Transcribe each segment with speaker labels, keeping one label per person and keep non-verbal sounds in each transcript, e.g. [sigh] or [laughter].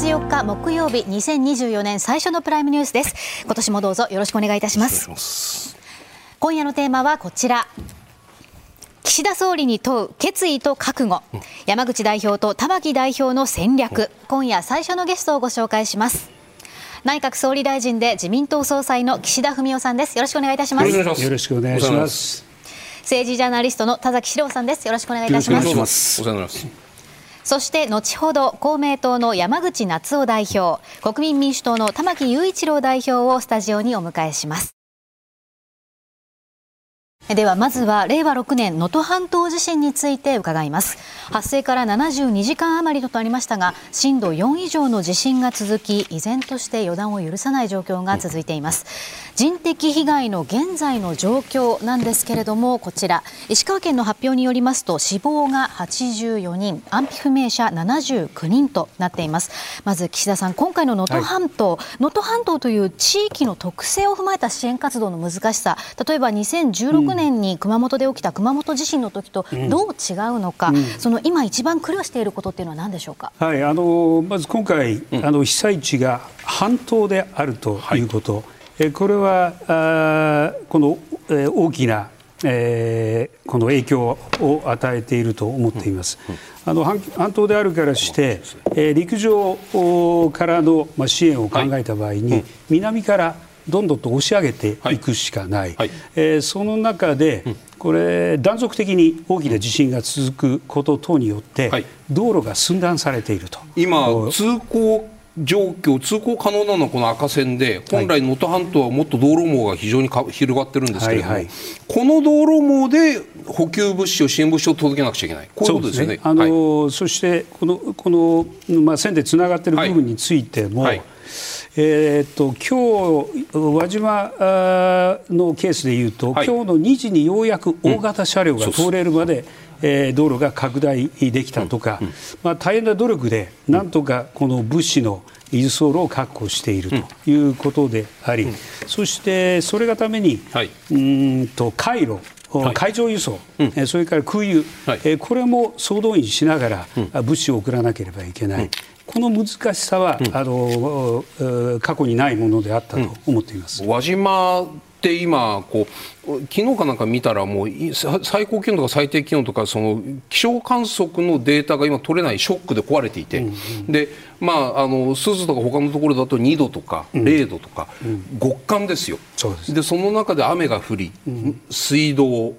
Speaker 1: 1月4日木曜日2024年最初のプライムニュースです。今年もどうぞよろしくお願いいたします。今夜のテーマはこちら。岸田総理に問う決意と覚悟、山口代表と玉木代表の戦略。今夜最初のゲストをご紹介します。内閣総理大臣で自民党総裁の岸田文雄さんです。よろしくお願いいたします。
Speaker 2: よろしくお願いします。
Speaker 1: 政治ジャーナリストの田崎史郎さんです。よろしくお願いいたします。
Speaker 3: お世話になります
Speaker 1: そして後ほど公明党の山口夏夫代表国民民主党の玉木雄一郎代表をスタジオにお迎えします。ではまずは令和6年能登半島地震について伺います。発生から72時間余りとなりましたが震度4以上の地震が続き依然として予断を許さない状況が続いています。人的被害の現在の状況なんですけれどもこちら。石川県の発表によりますと死亡が84人安否不明者79人となっています。まず岸田さん今回の能登半島能登、はい、半島という地域の特性を踏まえた支援活動の難しさ例えば2016年に熊本で起きた熊本地震の時とどう違うのか、うん。うん、その今一番苦慮していることっていうのは何でしょうか？
Speaker 2: はい、あのまず今回、あの被災地が半島であるということ。はい、これはあこの、えー、大きなえー、この影響を与えていると思っています。あの半島であるからして、えー、陸上からの、まあ、支援を考えた場合に、南からどんどんと押し上げていくしかない、はい、えー、その中で、これ断続的に大きな地震が続くこと等によって、はい、道路が寸断されていると。
Speaker 3: 今、通行状況、通行可能なのはこの赤線で、本来、能登半島はもっと道路網が非常に広がってるんですけれども、はいはい、この道路網で補給物資を、支援物資を届けなくちゃいけない、こういうことですよね。ねあの
Speaker 2: ーはい、そしてこのこの、まあ、線でつながっている部分についても、はいえー、っと今日輪島のケースでいうと、はい、今日の2時にようやく大型車両が通れるまで、うん、えー、道路が拡大できたとか、うん。うん、まあ、大変な努力でなんとかこの物資の輸送路を確保しているということであり、そしてそれがために、はい、うんと回路海上輸送、はい、それから空輸、はい、これも総動員しながら物資を送らなければいけない、この難しさは、うん、あの過去にないものであったと思っています。
Speaker 3: 輪島って今こう昨日かなんか見たらもう最高気温とか最低気温とかその気象観測のデータが今取れないショックで壊れていて、うんうん、でまああの珠洲とか他のところだと2度とか0度とか、うん、極寒ですよ。そでその中で雨が降り、うん、水道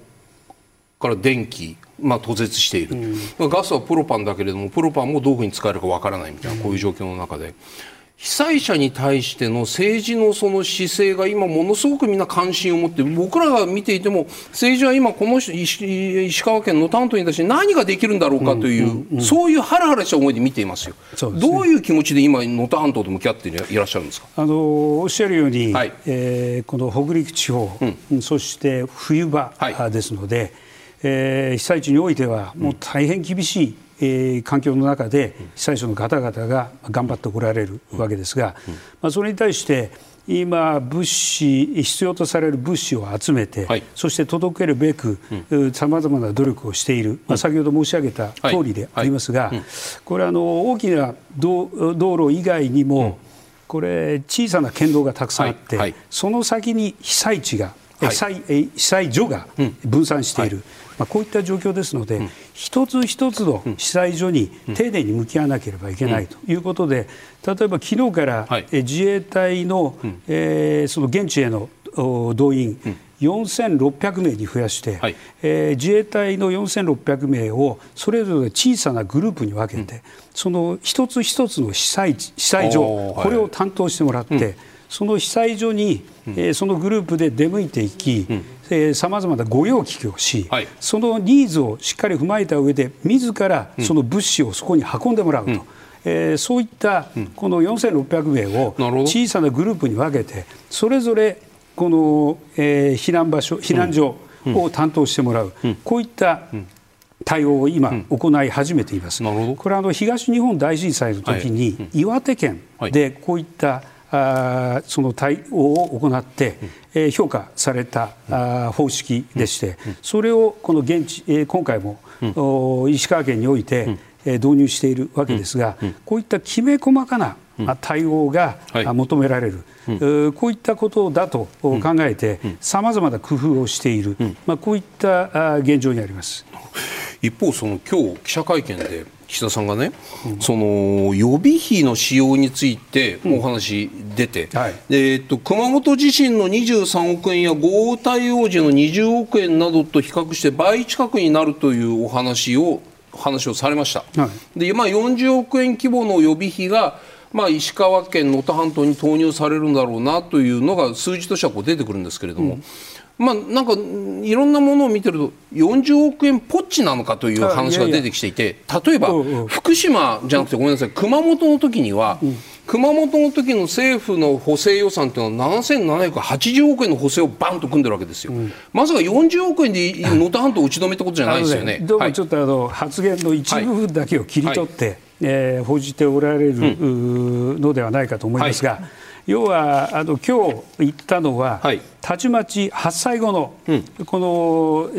Speaker 3: から電気まあ、途絶している、うん、ガスはプロパンだけれどもプロパンもどういうふうに使えるかわからないみたいなこういう状況の中で。被災者に対しての政治のその姿勢が今ものすごくみんな関心を持って僕らが見ていても政治は今この石川県の担当に対して何ができるんだろうかという、うんうんうん、そういうハラハラした思いで見ていますよ、ね、どういう気持ちで今能登半島と向き合っていらっしゃるんですか？
Speaker 2: あのおっしゃるように、はい、えー、この北陸地方、うん、そして冬場ですので、はいえー、被災地においてはもう大変厳しい、えー、環境の中で被災者の方々が頑張っておられるわけですが、まあ、それに対して今、物資必要とされる物資を集めて、はい、そして届けるべくさまざまな努力をしている、まあ、先ほど申し上げた通りでありますが、これあの大きな道路以外にも、これ小さな県道がたくさんあって、その先に被災地が被災被災所が分散している、まあ、こういった状況ですので、一つ一つの被災所に丁寧に向き合わなければいけないということで、例えば昨日から自衛隊の,、えー、その現地への動員、4600名に増やして、はい、えー、自衛隊の4600名をそれぞれ小さなグループに分けて、うん、その一つ一つの被災被災所、これを担当してもらって、その被災所に、えー、そのグループで出向いていきさまざまな御用聞きをし、はい、そのニーズをしっかり踏まえた上で自らその物資をそこに運んでもらうと。うん。えー、そういったこの4600名を小さなグループに分けてそれぞれこの、えー、避難場所避難所を担当してもらう、うん、こういった対応を今、行い始めています。これはあの東日本大震災の時に、岩手県でこういったあその対応を行って、えー、評価されたあ方式でして、それをこの現地、えー、今回も、うん、石川県において、導入しているわけですが、こういったきめ細かな対応が求められる、はい、こういったことだと考えて、さまざまな工夫をしている、まあ、こういった現状にあります。
Speaker 3: 一方、その今日記者会見で岸田さんがね、うん、その予備費の使用についてお話出て、うんはい、えー、っと熊本地震の23億円や豪雨対応時の20億円などと比較して倍近くになるというお話を話をされました。はい、でまあ、40億円規模の予備費がまあ、石川県能登半島に投入されるんだろうなというのが数字としてはこう出てくるんですけれども、うんまあ、なんかいろんなものを見てると40億円ポッチなのかという話が出てきていて例えば福島じゃなくてごめんなさい熊本の時には、熊本の時の政府の補正予算というのは7780億円の補正をバンと組んでるわけですよ、うん、まさか40億円で能登半島打ち止めってことじゃないですよね。
Speaker 2: どうもちょっとあの、発言の一部分だけを切り取って、はい、えー、報じておられるのではないかと思いますが。はい要はあの今日言ったのは、はい、たちまち発災後の、うん、この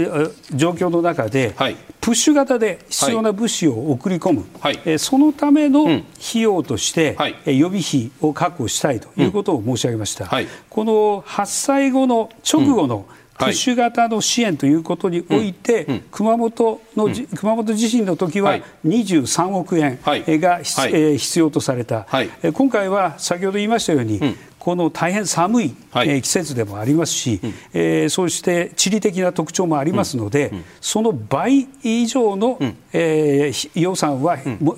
Speaker 2: 状況の中で、はい、プッシュ型で必要な物資を送り込む、はい、えそのための費用として、うん、予備費を確保したいということを申し上げました。この発災後の直後の、うんプッシュ型の支援ということにおいて、はい、熊本の、うん、熊本地震の時は23億円が、必要とされた、今回は先ほど言いましたように、この大変寒い、はい、季節でもありますし、うん、えー、そして地理的な特徴もありますので、うん、その倍以上の、うん、えー、予算は、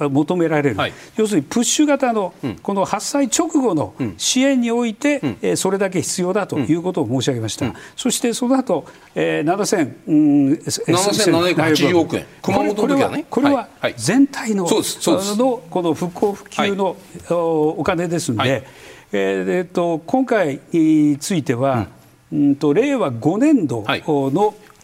Speaker 2: 求められる、はい、要するにプッシュ型のこの発災直後の支援において、うん、えー、それだけ必要だということを申し上げました、そしてその後、えー、7000、うん、
Speaker 3: 7780億円、熊本の時はね、
Speaker 2: これは全体の,、のこの復興復旧の、お金ですので、えー、と今回については、うん、と令和5年度の、はい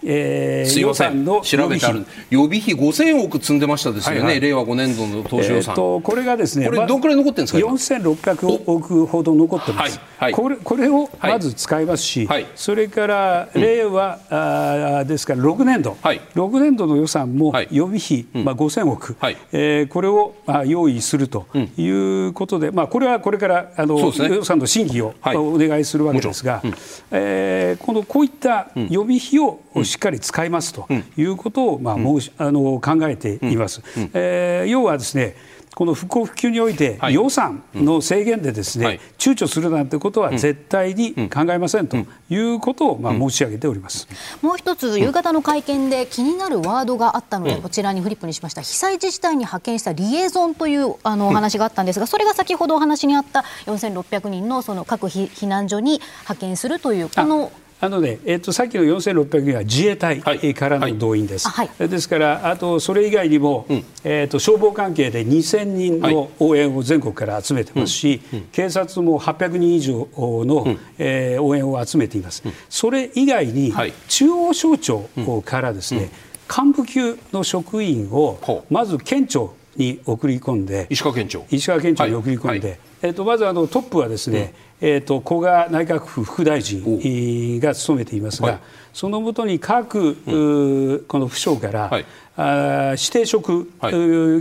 Speaker 3: えー、予算の調べてある。予備費5000億積んでましたですよね、はいはい、令和5年度の当初予算、えー、
Speaker 2: とこれがですね、
Speaker 3: これ、どんくらい残ってるんですか、
Speaker 2: 4600億ほど残ってます、はい、これこれをまず使いますし、はい、それから令和、うん、あですから6年度、はい、6年度の予算も予備費、はい、まあ、5000億、はい。えー、これを、まあ、用意するということで、うん、まあ、これはこれからあの、ね、予算の審議を、お願いするわけですが、うん、えー、このこういった予備費をしっかり使いますということを、まあ、申しあの考えています。えー、要はですねこの復興復旧において予算の制限でですね、はい、躊躇するなんてことは絶対に考えませんということをまあ申し上げております、
Speaker 1: もう一つ、夕方の会見で気になるワードがあったので、こちらにフリップにしました、被災自治体に派遣したリエゾンというあのお話があったんですが、それが先ほどお話にあった4600人のその各避難所に派遣するという、この
Speaker 2: あのね、えっと、さっきの4600人は自衛隊からの動員です。はい。はい、ですから、あとそれ以外にも、うん、えっと、消防関係で2000人の応援を全国から集めてますし、うん、警察も800人以上の、うん、えー、応援を集めています。それ以外に、中央省庁からですね、幹部級の職員をまず県庁に送り込んで、
Speaker 3: 石川県庁。
Speaker 2: 石川県庁に送り込んで、はい、えっと、まずあのトップはですね、えーと、古賀内閣府副大臣が務めていますが、はい、そのもとに各、うん、この府省から、はい、あ指定職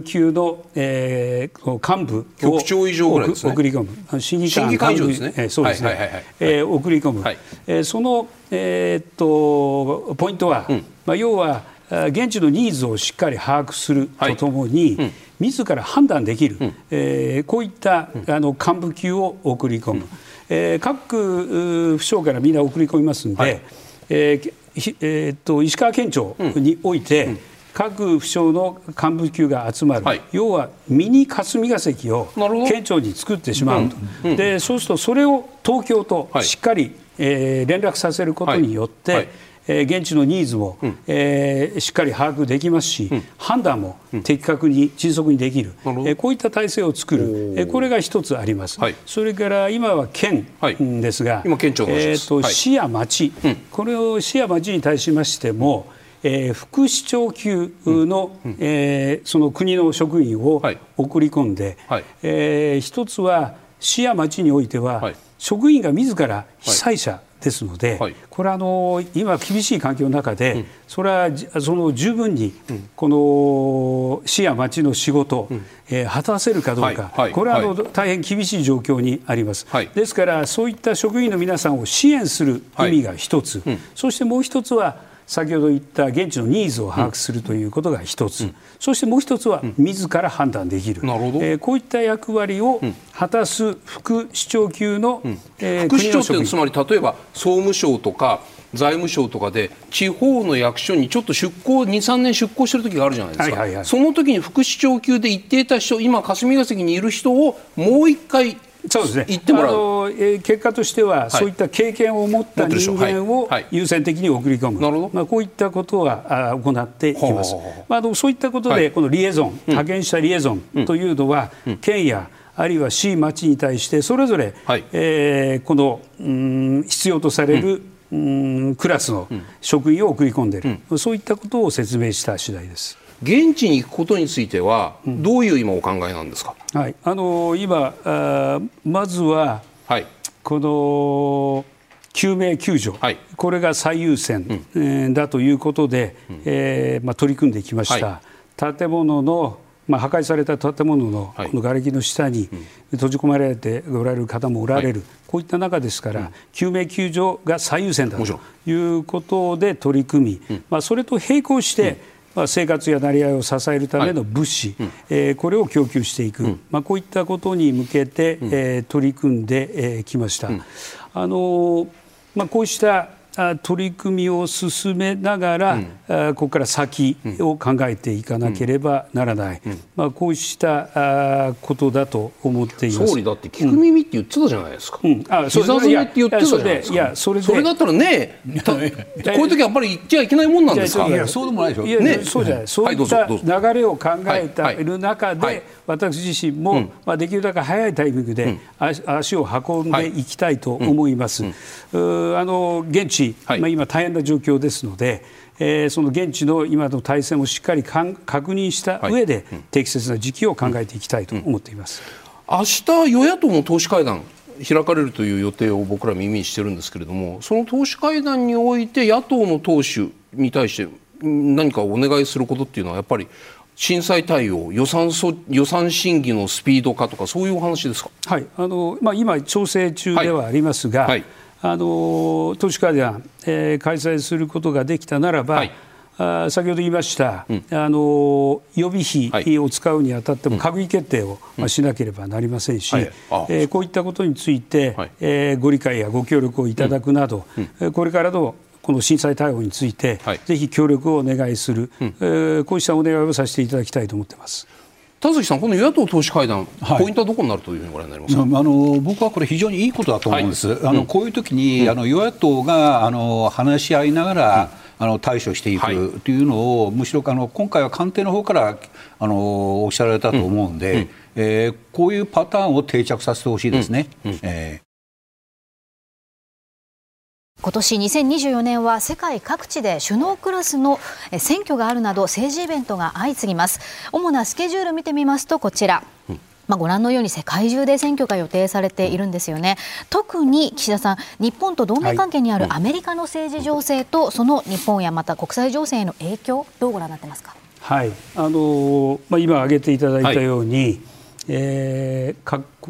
Speaker 2: 級の、はい、えー、幹部を
Speaker 3: 局長以上ぐらい、ね、
Speaker 2: 送り込む。審議官幹部ですね、えー、そうですね、えー、送り込む、はい、えー、その、えー、とポイントは、うん、まあ、要は現地のニーズをしっかり把握するとともに、はい。うん自ら判断できる、うん、えー、こういったあの幹部級を送り込む、うん。えー、各府省からみんな送り込みますので、はい、えーえー、っと石川県庁において、うん、各府省の幹部級が集まる、はい、要はミニ霞が関を県庁に作ってしまうと、うん。うん、でそうするとそれを東京としっかり、はい、えー、連絡させることによって、えー、現地のニーズも、うん、えー、しっかり把握できますし、うん、判断も的確に迅速にできる、うん、えー、こういった体制を作る、えー、これが一つあります、はい、それから今は県ですが、えーと、はい、市や町、これを市や町に対しましても、えー、副市長級の、うん、えー、その国の職員を送り込んで、はい、えー、一つは市や町においては、職員が自ら被災者ですので、はい、これはあの今、厳しい環境の中で、うん、それはその十分にこの市や町の仕事、うん、えー、果たせるかどうか、はい、これはあの、大変厳しい状況にあります、ですから、そういった職員の皆さんを支援する意味が一つ、うん、そしてもう一つは、先ほど言った現地のニーズを把握するということが一つ、うん、そしてもう一つは自ら判断できる、うん、えー、こういった役割を果たす副市長級の、うん、
Speaker 3: えー、副市長ってつまり例えば総務省とか財務省とかで地方の役所にちょっと出向23年出向してる時があるじゃないですか、はいはいはい、その時に副市長級で行っていた人今霞が関にいる人をもう一回
Speaker 2: そうですね。言ってもらう。あの、えー、結果としては、はい、そういった経験を持った人間を優先的に送り込む。なるほど。まあこういったことはあ行っています。まあそういったことで、はい、このリエゾン、派遣したリエゾンというのは、うん、県やあるいは市町に対してそれぞれ、はい、えー、このうん必要とされる、うん、クラスの職員を送り込んでいる、うん、そういったことを説明した次第です。
Speaker 3: 現地に行くことについては、どういう今お考えなんですか、
Speaker 2: はい、あの今あ、まずは、はい、この救命救助、はい、これが最優先、うん、えー、だということで、うん、えー、まあ、取り組んできました。はい、建物のまあ、破壊された建物のこの瓦礫の下に閉じ込められておられる方もおられる、こういった中ですから、救命救助が最優先だということで取り組み、まあ、それと並行して、まあ、生活や成り合いを支えるための物資、はい、えー、これを供給していく、うん、まあ、こういったことに向けて、うん、えー、取り組んでき、えー、ました。うん、あのまあ、こうした取り組みを進めながら、うん、ここから先を考えていかなければならない、うん、まあ、こうしたことだと思っています。
Speaker 3: 総理だって聞く耳って言ってたじゃないですか、うん、あそれって言ってたじゃないですか。いやそれそれだったらね [laughs] こういう時はやっぱり言っちゃいけないもんなんですか。いや
Speaker 2: そうでもないでしょ。いや、ね、そうじゃない、そういった流れを考えている中で、はいはい私自身も、まあ、できるだけ早いタイミングで足を運んでい。きたいと思います。あの現地、まあ、今大変な状況ですので、えー、その現地の今の体制もしっかりかん確認した上で、適切な時期を考えていきたいと思っています。
Speaker 3: 明日与野党の党首会談開かれるという予定を僕ら耳にしてるんですけれどもその党首会談において野党の党首に対して何かお願いすることっていうのはやっぱり震災対応予算そ予算審議のスピード化とかそういうお話ですか、
Speaker 2: はい。あのまあ、今、調整中ではありますが、はい、あの都市会談、えー、開催することができたならば、はい。あ先ほど言いました、うん、あの予備費を使うにあたっても閣議決定を、まあ、しなければなりませんし、はい、えー、こういったことについて、はい、えー、ご理解やご協力をいただくなど、うん、これからのこの震災対応について、はい、ぜひ協力をお願いする、うん、えー、こうしたお願いをさせていただきたいと思っています。
Speaker 3: 田崎さん、この与野党党首会談、はい、ポイントはどこになるというふうにご覧になりますか、あ
Speaker 4: の僕はこれ、非常にいいことだと思うんです、はい、あのこういう時に、うん、あの与野党があの話し合いながら、うん、あの対処していくというのを、むしろあの今回は官邸の方からあのおっしゃられたと思うんで、うん、えー、こういうパターンを定着させてほしいですね。えー
Speaker 1: 今年2024年は世界各地で首脳クラスの選挙があるなど政治イベントが相次ぎます。主なスケジュール見てみますとこちら、まあ、ご覧のように世界中で選挙が予定されているんですよね。特に岸田さん、日本と同盟関係にあるアメリカの政治情勢と、その日本やまた国際情勢への影響、どうご覧になってますか？
Speaker 2: はい、あのまあ、今挙げていただいたように、はいえ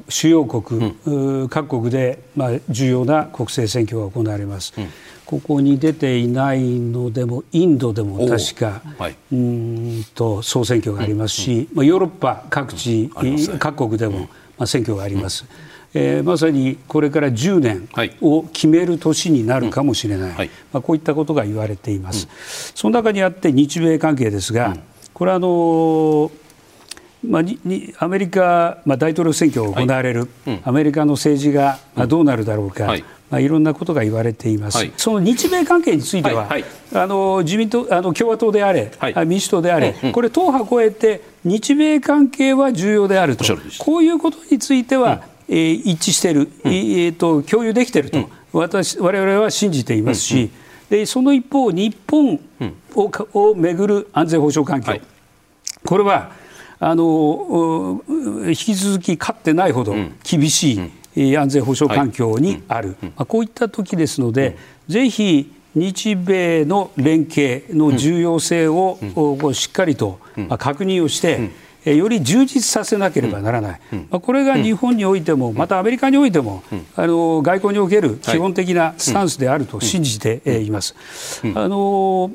Speaker 2: 主要国、うん、各国で、まあ、重要な国政選挙が行われます、うん、ここに出ていないのでもインドでも確か、はい、うんと総選挙がありますし、うん、まあ、ヨーロッパ各地、各国でも、まあ、選挙があります。えー、まさにこれから10年を決める年になるかもしれない、はい、まあ、こういったことが言われています、その中にあって日米関係ですが、これはあのーまあ、にアメリカ、まあ、大統領選挙が行われる、はいうん、アメリカの政治が、まあ、どうなるだろうか、はい。まあ、いろんなことが言われています、はい、その日米関係については、はい。はい、あの自民党あの共和党であれ、はい、民主党であれ、うんうん、これ、党派を超えて、日米関係は重要であると、こういうことについては、うん、えー、一致している、うん、えーと、共有できていると、うん、私我々は信じていますし、うんうん、でその一方、日本を,、をめぐる安全保障環境、これはあの引き続き勝ってないほど厳しい、安全保障環境にある、まあ、こういった時ですので、ぜひ日米の連携の重要性をしっかりと確認をして、より充実させなければならない、これが日本においても、またアメリカにおいても、あの外交における基本的なスタンスであると信じています。あの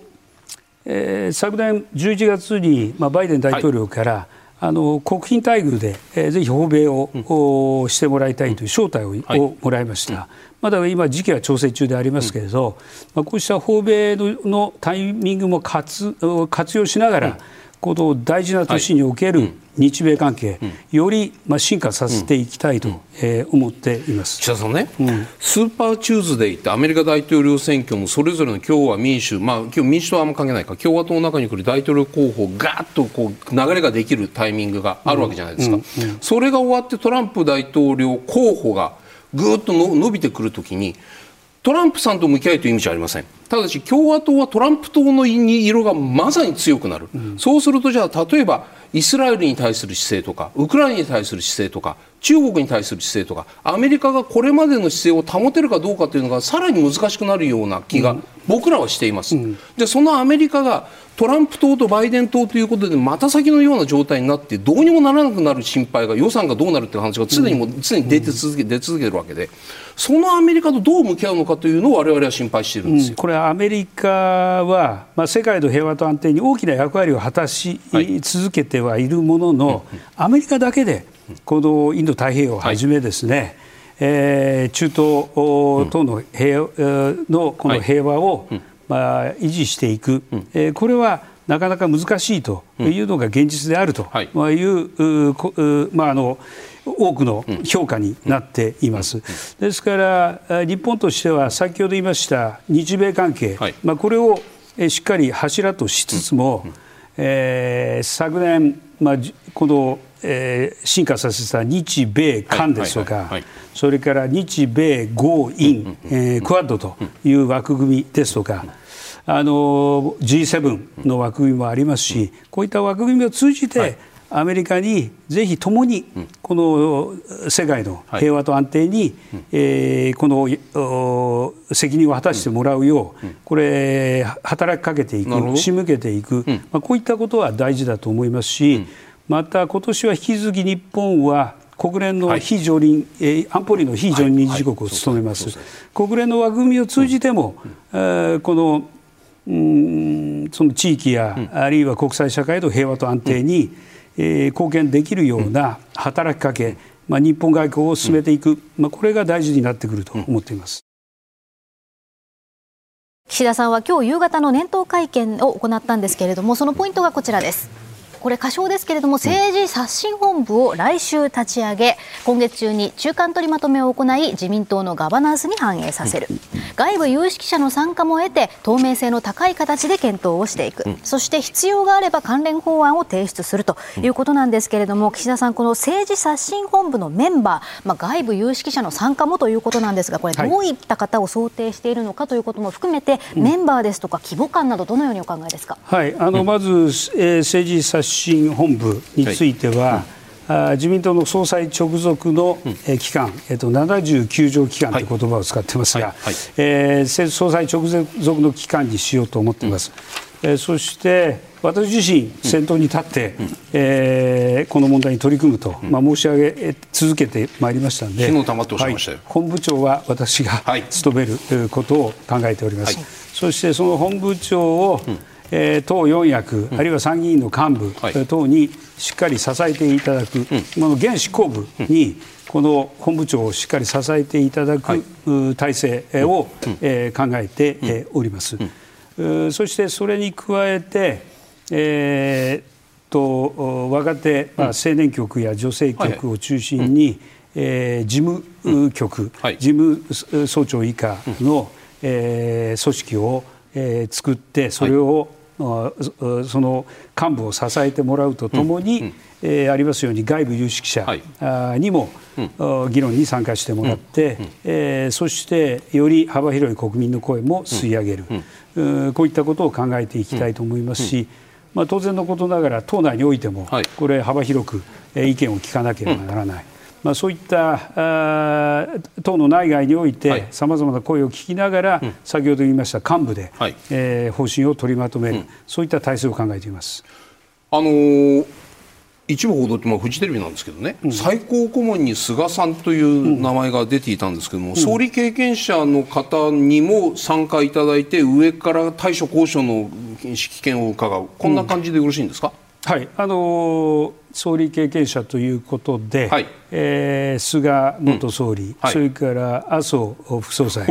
Speaker 2: えー、昨年11月に、まあ、バイデン大統領から、あの国賓待遇で、えー、ぜひ訪米を、うん、してもらいたいという招待をはい、をもらいました、まだ今、時期は調整中でありますけれど、まあ、こうした訪米のタイミングも活活用しながら、この大事な年における日米関係、よりまあ進化させていきたいと、え思っています。
Speaker 3: 岸田さんね、うん、スーパーチューズデーってアメリカ大統領選挙もそれぞれの共和民主、まあ、今日民主党はあんま関係ないか。共和党の中に来る大統領候補がっとこう流れができるタイミングがあるわけじゃないですか、それが終わってトランプ大統領候補がぐっと伸びてくるときにトランプさんと向き合いという意味じゃありません。ただし共和党はトランプ党の色がまさに強くなる、うん、そうするとじゃあ例えばイスラエルに対する姿勢とかウクライナに対する姿勢とか中国に対する姿勢とかアメリカがこれまでの姿勢を保てるかどうかというのがさらに難しくなるような気が僕らはしています。うん、でそのアメリカがトランプ党とバイデン党ということでまた先のような状態になってどうにもならなくなる心配が予算がどうなるという話が常にも常に出て続け出続けるわけで。そのアメリカとどう向き合うのかというのを我々は心配しているんですよ、うん、
Speaker 2: これはアメリカは、まあ、世界の平和と安定に大きな役割を果たし続けてはいるものの、はい、アメリカだけでこのインド太平洋をはじめですね、はい、えー、中東等の平,、のこの平和を、はいまあ、維持していく、うん、えー、これはなかなか難しいというのが現実であるとい。う、うまあ、あの多くの評価になっています。ですから日本としては先ほど言いました日米関係、はい、まあ、これをしっかり柱としつつも、うん、えー、昨年、まあ、このえー、進化させた日米韓ですとか、それから日米豪印、えー、クアッドという枠組みですとか、あの G7 の枠組みもありますし、こういった枠組みを通じて、アメリカにぜひともにこの世界の平和と安定に、えこの責任を果たしてもらうよう、これ、働きかけていく、仕向けていく、まあ、こういったことは大事だと思いますし、また今年は引き続き日本は国連の非常任、はい、安保理の非常任理事国を務めます、国連の枠組みを通じても、うん、このうんその地域や、うん、あるいは国際社会の平和と安定に、うん、えー、貢献できるような働きかけ、まあ、日本外交を進めていく、まあ、これが大事になってくると思っています。
Speaker 1: 岸田さんは今日夕方の年頭会見を行ったんですけれどもそのポイントがこちらです。これ、過小ですけれども、政治刷新本部を来週立ち上げ、今月中に中間取りまとめを行い、自民党のガバナンスに反映させる。外部有識者の参加も得て、透明性の高い形で検討をしていく。そして必要があれば関連法案を提出するということなんですけれども、岸田さん、この政治刷新本部のメンバー、まあ、外部有識者の参加もということなんですが、これ、どういった方を想定しているのかということも含めて、メンバーですとか規模感など、どのようにお考えですか？
Speaker 2: はい、あのまず、えー、政治刷新本部については、はい、自民党の総裁直属の、う期間、えっと、79条期間とい。う言葉を使ってますが、はい。はい、えー、総裁直属の期間にしようと思っています。うん、えー、そして私自身、先頭に立って、うん、えー、この問題に取り組むと、うん、まあ、申し上げ続けてまいりましたので、
Speaker 3: はい、
Speaker 2: 本部長は私が務めることを考えております。そしてその本部長を、うんえー、党四役、あるいは参議院の幹部等にしっかり支えていただく、この現執行部に、この本部長をしっかり支えていただく体制を、えー、考えております。そしてそれに加えて、えー、と若手、まあ、青年局や女性局を中心に、えー、事務局、事務総長以下の、えー、組織をえー、作ってそれを、はい、その幹部を支えてもらうとともに、うんうん、えー、ありますように外部有識者にも、うん、議論に参加してもらって、うん、えー、そしてより幅広い国民の声も吸い上げる、うん、こういったことを考えていきたいと思いますし、まあ、当然のことながら党内においても、はい、これ幅広く意見を聞かなければならない。まあ、そういったあ党の内外においてさまざまな声を聞きながら、うん、先ほど言いました幹部で、はい、えー、方針を取りまとめる、うん、そういった体制を考えています。
Speaker 3: あのー一部報道って、まあ、フジテレビなんですけどね、うん、最高顧問に菅さんという名前が出ていたんですけども、うん、総理経験者の方にも参加いただいて、上から対処交渉の指揮権を伺う、こんな感じでよろしいんですか？
Speaker 2: うん、はい。あのー総理経験者ということで、はい、えー、菅元総理、うん。はい、それから麻生副総裁、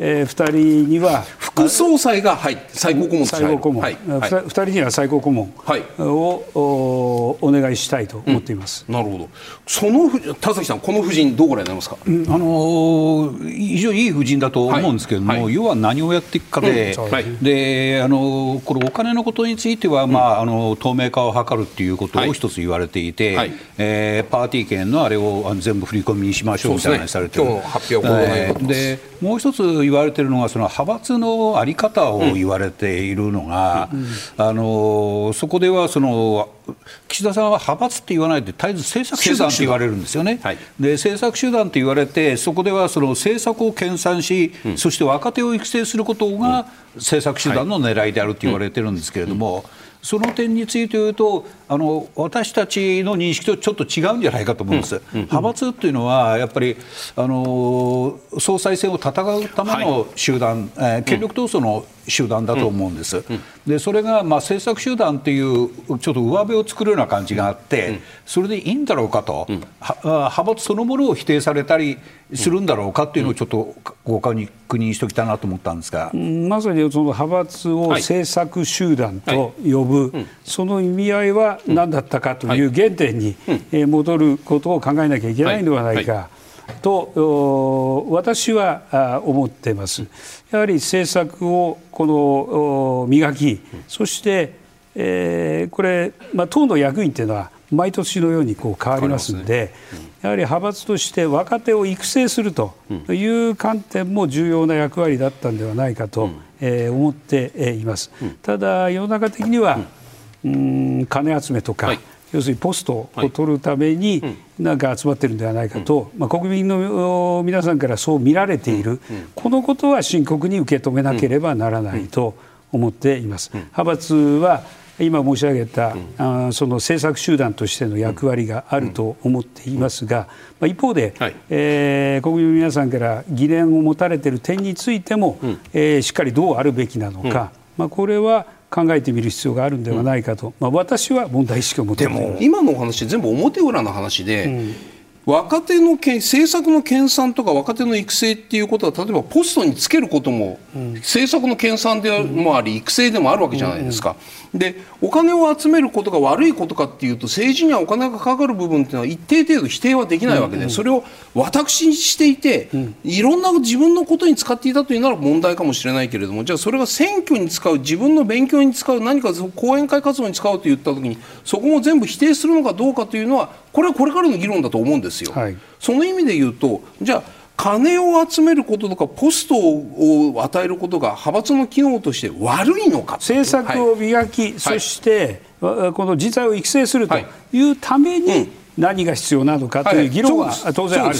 Speaker 2: えー、2人には
Speaker 3: 副総裁が、はい、最高顧問
Speaker 2: 最高顧問、はい、2人には最高顧問を、おお願いしたいと思っています、
Speaker 3: うん、なるほど。その田崎さんこの夫人どうご覧になりますか、
Speaker 4: うん、あのー、非常にいい夫人だと思うんですけれども、要は何をやっていくかで,、であのー、これお金のことについては、まあ、あの透明化を図るっていうことを一つ言われてていて、はい、えー、パーティー券のあれを全部振り込みにしましょうみたいなされてる、
Speaker 3: ね、発表え
Speaker 4: ー、でもう一つ言われているのがその派閥の在り方を言われているのが、うん、あのそこではその岸田さんは派閥って言わないで絶えず政策集団って言われるんですよね。はい、で政策集団って言われてそこではその政策を研鑽し、うん、そして若手を育成することが政策集団の狙いであると言われてるんですけれども。うんその点について言うとあの私たちの認識とちょっと違うんじゃないかと思うんです、うんうん、派閥っていうのはやっぱりあの総裁選を戦うための集団、はい、えー、権力闘争の集団だと思うんです、でそれがまあ政策集団っていうちょっと上辺を作るような感じがあって、それでいいんだろうかと、派閥そのものを否定されたりするんだろうかっていうのをちょっとご確認しておきたいなと思ったんですが、
Speaker 2: まさにその派閥を政策集団と呼ぶ、その意味合いは何だったかという原点に戻ることを考えなきゃいけないのではないか。と私は思っています。やはり政策をこの磨き、そして、えー、これ、まあ、党の役員というのは毎年のようにこう変わりますので、やはり派閥として若手を育成するという観点も重要な役割だったんではないかと、えー、思っています。ただ世の中的には、うん金集めとか、はい要するにポストを取るためになんか集まってるんではないかと、まあ、国民の皆さんからそう見られている、このことは深刻に受け止めなければならないと思っています。派閥は今申し上げた、あその政策集団としての役割があると思っていますが、まあ、一方で、はい、えー、国民の皆さんから疑念を持たれている点についても、うん、えー、しっかりどうあるべきなのか、まあ、これは考えてみる必要があるんではないかと、うん、まあ、私は問題意識を持って
Speaker 3: でも今のお話全部表裏の話で、うん。若手の政策の研鑽とか若手の育成っていうことは例えばポストにつけることも、政策の研鑽でもあり育成でもあるわけじゃないですか。でお金を集めることが悪いことかっていうと政治にはお金がかかる部分っていうのは一定程度否定はできないわけで、それを私にしていて、いろんな自分のことに使っていたというなら問題かもしれないけれどもじゃあそれが選挙に使う自分の勉強に使う何か講演会活動に使うと言った時にそこも全部否定するのかどうかというのはこれはこれからの議論だと思うんですよ。はい、その意味で言うとじゃあ金を集めることとかポストを与えることが派閥の機能として悪いのか
Speaker 2: 政策を磨き、はい、そして、はい、この人材を育成するとい。うために、何が必要なのかという議論は当然ある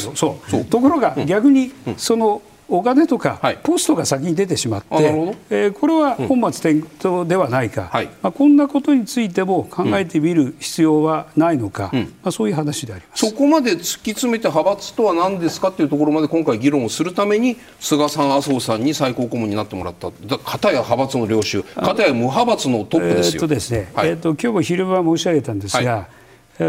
Speaker 2: ところが逆にそのお金とかポストが先に出てしまって、はい、えー、これは本末転倒ではないか、うんまあ、こんなことについても考えてみる必要はないのか、うん、まあ、そういう話であります。
Speaker 3: そこまで突き詰めて派閥とは何ですかというところまで今回議論をするために菅さん、麻生さんに最高顧問になってもらった。片や派閥の領袖片や無派閥のトップですよ。えー、っとですね、
Speaker 2: はい、えー、っと今日も昼間申し上げたんですが、はい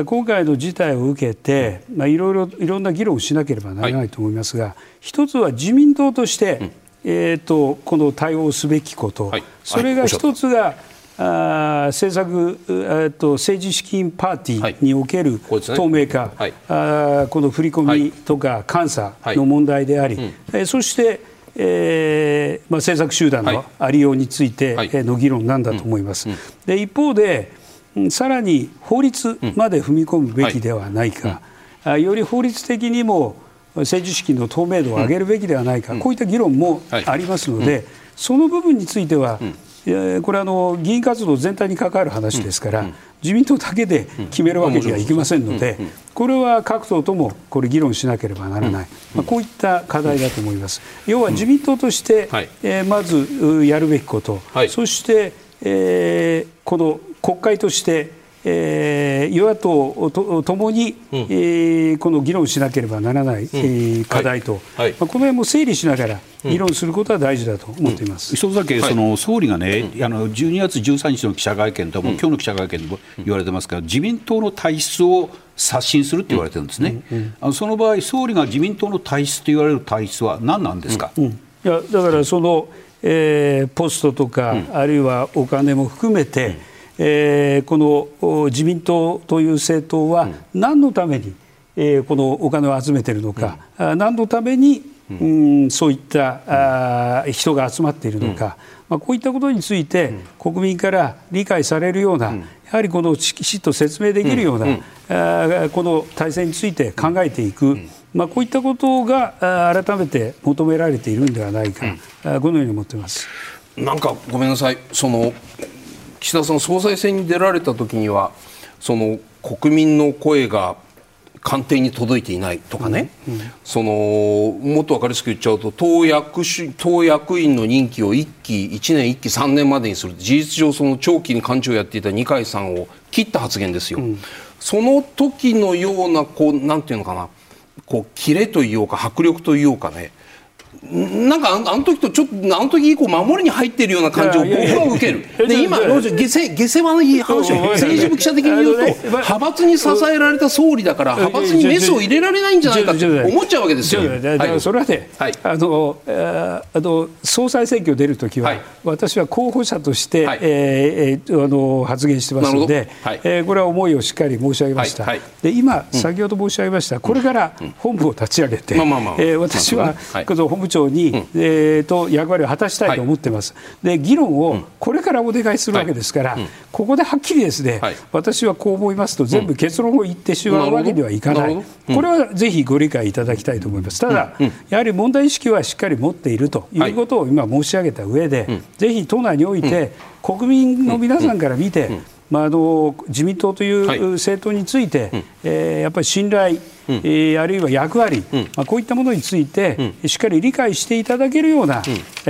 Speaker 2: 今回の事態を受けて、まあ、いろいろいろんな議論をしなければならないと思いますが、はい、一つは自民党として、うん、えーと、この対応すべきこと、はい、それが一つが、あ政策、えーと、政治資金パーティーにおける透明化、はい、あこの振り込みとか監査の問題であり、はいうん、そして、えーまあ、政策集団のありようについての議論なんだと思います。で一方でさらに法律まで踏み込むべきではないか、うん。はい、より法律的にも政治資金の透明度を上げるべきではないか、うん、こういった議論もありますので、その部分については、これあの議員活動全体に関わる話ですから、自民党だけで決めるわけにはいきませんので、これは各党ともこれ議論しなければならない、まあ、こういった課題だと思います。要は自民党として、えまずやるべきこと、そして、えこの国会としてえー、与野党とともに、うん、えー、この議論しなければならない、うん、えー、課題と、はい。はい、まあ、この辺も整理しながら議論することは大事だと思っています、
Speaker 4: 一つだけ、その総理がね、あの12月13日の記者会見とも、今日の記者会見でも言われてますが、自民党の体質を刷新するって言われてるんですね、あのその場合、総理が自民党の体質と言われる体質は何なんですか？い
Speaker 2: やだからその、えー、ポストとか、あるいはお金も含めて、えー、この自民党という政党は何のために、えー、このお金を集めているのか、うん、何のために、うん、そういった、あ人が集まっているのか、まあ、こういったことについて、国民から理解されるような、やはりこのきちっと説明できるような、あこの体制について考えていく、まあ、こういったことが改めて求められているんではないか、このように思っています。
Speaker 3: なんかごめんなさいその岸田さん総裁選に出られた時にはその国民の声が官邸に届いていないとかね、うんうん、そのもっと分かりやすく言っちゃうと党役党役員の任期を1期1年1期3年までにする。事実上その長期に幹事をやっていた二階さんを切った発言ですよ、うん、その時のようなこうなんていうのかな。こうキレというか迫力というかねなんかあの時とちょっとあの時以降守りに入っているような感じを僕は受ける。で今下世下世話のいい話を政治部記者的に言うと派閥に支えられた総理だから派閥にメスを入れられないんじゃないかと思っちゃうわけですよ。
Speaker 2: それはね、あのあの総裁選挙出る時は、私は候補者として、はえあの発言してますので、はえこれは思いをしっかり申し上げました。で今先ほど申し上げましたこれから本部を立ち上げて、え私はこの本部長に、うん、えー、と役割を果たしたいと思ってます、はい、で議論をこれからお願いするわけですから、ここではっきりですね、はい、私はこう思いますと、全部結論を言ってしまうわけにはいかない、これはぜひご理解いただきたいと思います。ただ、やはり問題意識はしっかり持っているということを今申し上げた上で、ぜひ党内において、国民の皆さんから見て、まあ、あの自民党という政党について、はい、えー、やっぱり信頼、うん、えー、あるいは役割、うん、まあ、こういったものについて、しっかり理解していただけるような、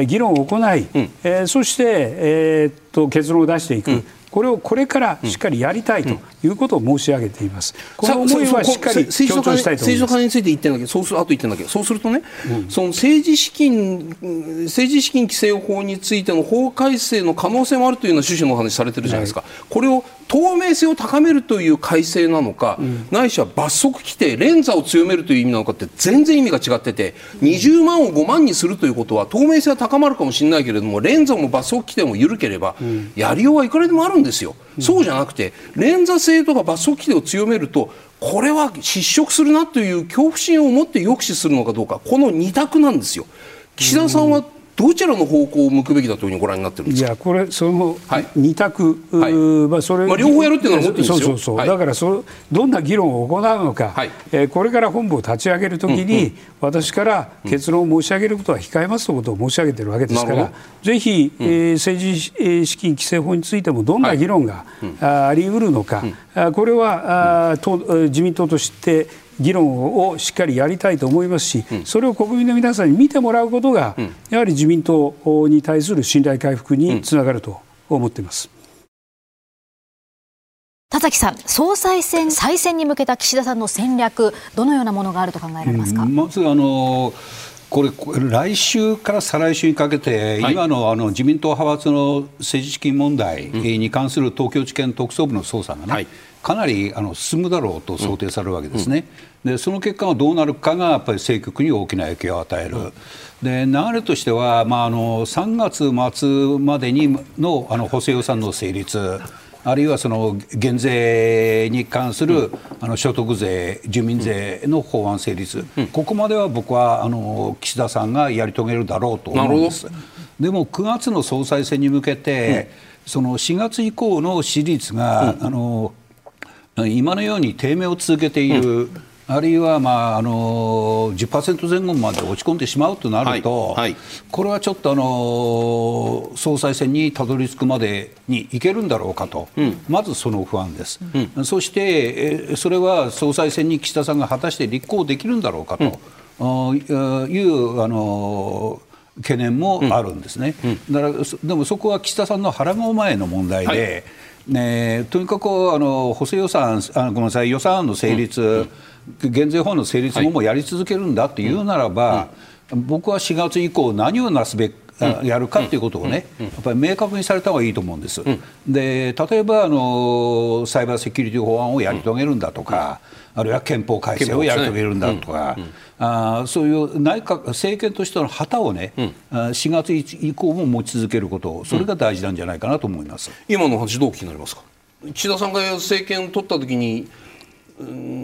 Speaker 2: 議論を行い、えー、そして、えー、っと結論を出していく。これをこれからしっかりやりたいということを申し上げています。この思いはしっかり強調したいと思います。
Speaker 3: 政治家について言ってんだけど、そうするあと言ってんだけど、そうするとね、うん、その政治資金政治資金規正法についての法改正の可能性もあるというような趣旨のお話されてるじゃないですか。はい、これを透明性を高めるという改正なのか、うん、ないしは罰則規定連座を強めるという意味なのかって全然意味が違ってて、20万を5万にするということは透明性は高まるかもしれないけれども連座も罰則規定も緩ければ、やりようはいくらでもあるんですよ。そうじゃなくて連座制とか罰則規定を強めるとこれは失職するなという恐怖心を持って抑止するのかどうかこの2択なんですよ。岸田さんはどちらの方向を向くべきだというふうにご覧になってるんですか？
Speaker 2: いやこれその二択、
Speaker 3: はい、まあそれ、まあ、両方やるっていうのは思っていいんですよ。
Speaker 2: そうそうそう、はい、だからそどんな議論を行うのか、はい、えー、これから本部を立ち上げるときに、うんうん、私から結論を申し上げることは控えますということを申し上げているわけですから、ぜひ、えー、政治資金規正法についてもどんな議論が、はい、ああり得るのか、うん、これは、あと自民党として議論をしっかりやりたいと思いますし、それを国民の皆さんに見てもらうことが、やはり自民党に対する信頼回復につながると思っています。
Speaker 1: 田崎さん、総裁選再選に向けた岸田さんの戦略、どのようなものがあると考えられますか？
Speaker 4: まずあのこれ、来週から再来週にかけて、はい、今のあの自民党派閥の政治資金問題に関する東京地検特捜部の捜査がね、はい。かなりあの進むだろうと想定されるわけですね、でその結果がどうなるかがやっぱり政局に大きな影響を与える、で流れとしては、まあ、あの3月末までにのあの補正予算の成立、あるいはその減税に関する、あの所得税、住民税の法案成立、ここまでは僕はあの岸田さんがやり遂げるだろうと思うんです。でも9月の総裁選に向けて、その4月以降の支持率が、あの今のように低迷を続けている、うん、あるいは、まあ、あの10%前後まで落ち込んでしまうとなると、はいはい、これはちょっとあの総裁選にたどり着くまでにいけるんだろうかと、うん、まずその不安です、うん、そしてそれは総裁選に岸田さんが果たして立候補できるんだろうかと、うん、いうあの懸念もあるんですね、だからでもそこは岸田さんの腹の前の問題で、はい。ね、とにかくあの補正予算あごめんなさい予算案の成立、減税法の成立後もやり続けるんだというならば、僕は4月以降、何をなすべきやるかということをね、やっぱり明確にされた方がいいと思うんです。で例えばあのサイバーセキュリティ法案をやり遂げるんだとか、あるいは憲法改正をやり遂げるんだとか、あそういう内閣政権としての旗をね、うん、4月以降も持ち続けること、それが大事なんじゃないかなと思います、
Speaker 3: 今の話、どうお聞きになりますか？岸田さんが政権を取ったときに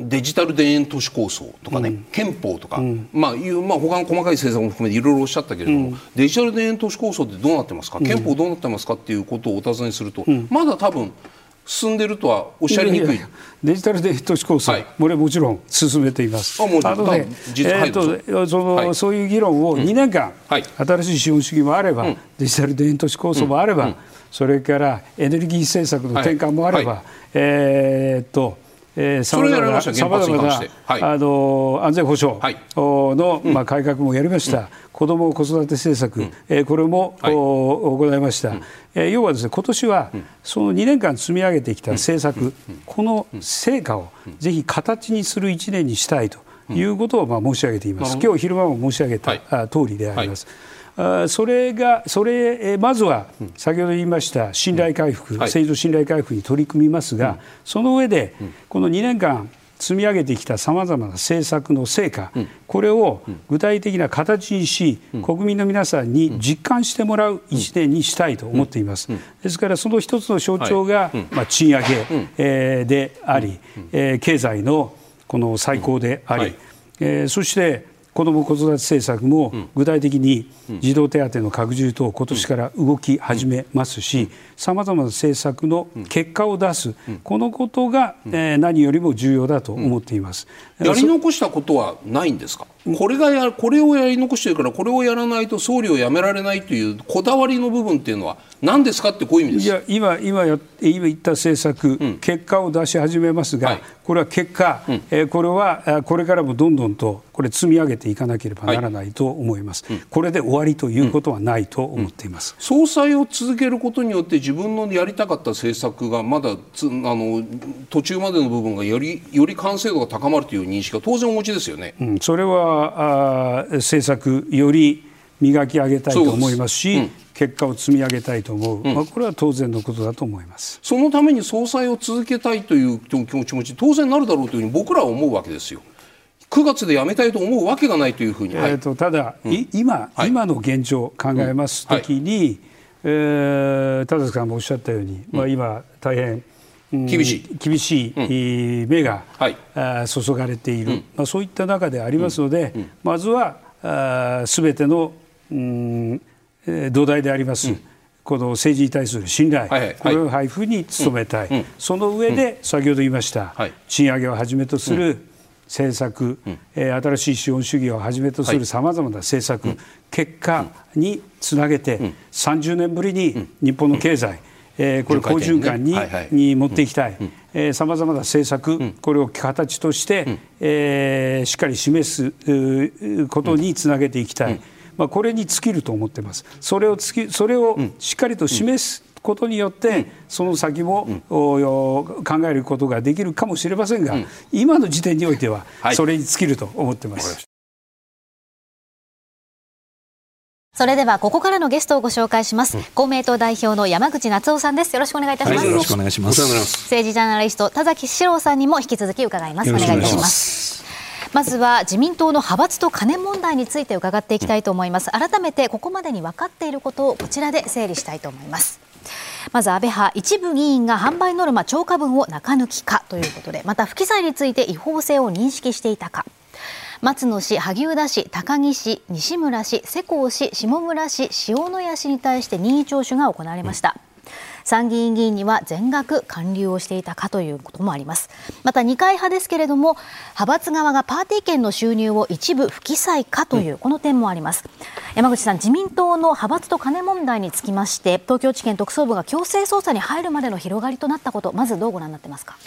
Speaker 3: デジタル田園都市構想とかね、うん、憲法とか、うん、まあいうまあ他の細かい政策も含めていろいろおっしゃったけれども、うん、デジタル田園都市構想ってどうなってますか、憲法どうなってますかっていうことをお尋ねすると、まだ多分進んでるとはおっしゃりにくい。[laughs]
Speaker 2: デジタル田園都市構想、はい、これもちろん進めています。あもうあのね、えーとその、はい、そういう議論を2年間、はい、新しい資本主義もあれば、デジタル田園都市構想もあれば、それからエネルギー政策の転換もあれば、えー、っとさまざまなさまざまな、はい、あの安全保障の、まあ、改革もやりました、うん、子ども子育て政策、うん、えー、これも、はい、行いました、うん、えー、要はですね今年は、その2年間積み上げてきた政策、この成果をぜひ形にする1年にしたいということを、まあ、申し上げています、今日昼間も申し上げた、はい、通りであります。それがそれまずは先ほど言いました信頼回復、政治の信頼回復に取り組みますが、その上でこの2年間積み上げてきたさまざまな政策の成果、これを具体的な形にし、国民の皆さんに実感してもらう1年にしたいと思っています。ですからその一つの象徴が、まあ、賃上げ、であり、経済のこの最高であり、そして子ども・子育て政策も具体的に児童手当の拡充等、今年から動き始めますし、さまざまな政策の結果を出す、このことが何よりも重要だと思っています。
Speaker 3: やり残したことはないんですか？これがやこれをやり残してるからこれをやらないと総理を辞められないというこだわりの部分っていうのは何ですかってこういう意味です。いや
Speaker 2: 今今や今言った政策、うん、結果を出し始めますが、はい、これは結果、うん、えー、これはこれからもどんどんとこれ積み上げていかなければならないと思います、はい、これで終わりということはないと思っています、
Speaker 3: うん、総裁を続けることによって自分のやりたかった政策がまだつあの途中までの部分がよりより完成度が高まるという認識は当然お持ちですよね、
Speaker 2: それはあ政策より磨き上げたいと思いますし、うん、結果を積み上げたいと思う、うん、まあ、これは当然のことだと思います。
Speaker 3: そのために総裁を続けたいという気持ち当然なるだろうというふうに僕らは思うわけですよ。9月で辞めたいと思うわけがないというふうに、
Speaker 2: えーと、ただ、うん、今、はい、今の現状を考えますときに、うん。はい、えー、田崎さんもおっしゃったように、まあ、今、大変、
Speaker 3: 厳しい。
Speaker 2: 厳しい、目が、はい、注がれている、まあ、そういった中でありますので、まずはすべてのうん土台であります、うん、この政治に対する信頼、はいはい、これを配布に努めたい、うん、その上で、先ほど言いました、はい、賃上げをはじめとする政策、うん、えー、新しい資本主義をはじめとするさまざまな政策、結果につなげて、うん、30年ぶりに日本の経済、えー、これ好循環に,、に持っていきたい。さまざまな政策、これを形として、えー、しっかり示すことにつなげていきたい。まあ、これに尽きると思っています。それをつきそれをしっかりと示すことによって、その先も、考えることができるかもしれませんが、今の時点においては、それに尽きると思ってます。
Speaker 1: それではここからのゲストをご紹介します、うん、公明党代表の山口夏夫さんです。よろしくお願いいたします、はい、
Speaker 4: よろしくお願いします。
Speaker 1: 政治ジャーナリスト田崎史郎さんにも引き続き伺います。お願いいたします。まずは自民党の派閥と金問題について伺っていきたいと思います。改めてここまでに分かっていることをこちらで整理したいと思います。まず安倍派一部議員が販売ノルマ超過分を中抜きかということでまた不記載について違法性を認識していたか松野氏、萩生田氏、高木氏、西村氏、世耕氏、下村氏、塩谷氏に対して任意聴取が行われました。参議院議員には全額還流をしていたかということもあります。また二階派ですけれども派閥側がパーティー券の収入を一部不記載かという、この点もあります。山口さん自民党の派閥と金問題につきまして東京地検特捜部が強制捜査に入るまでの広がりとなったことまずどうご覧になってますか？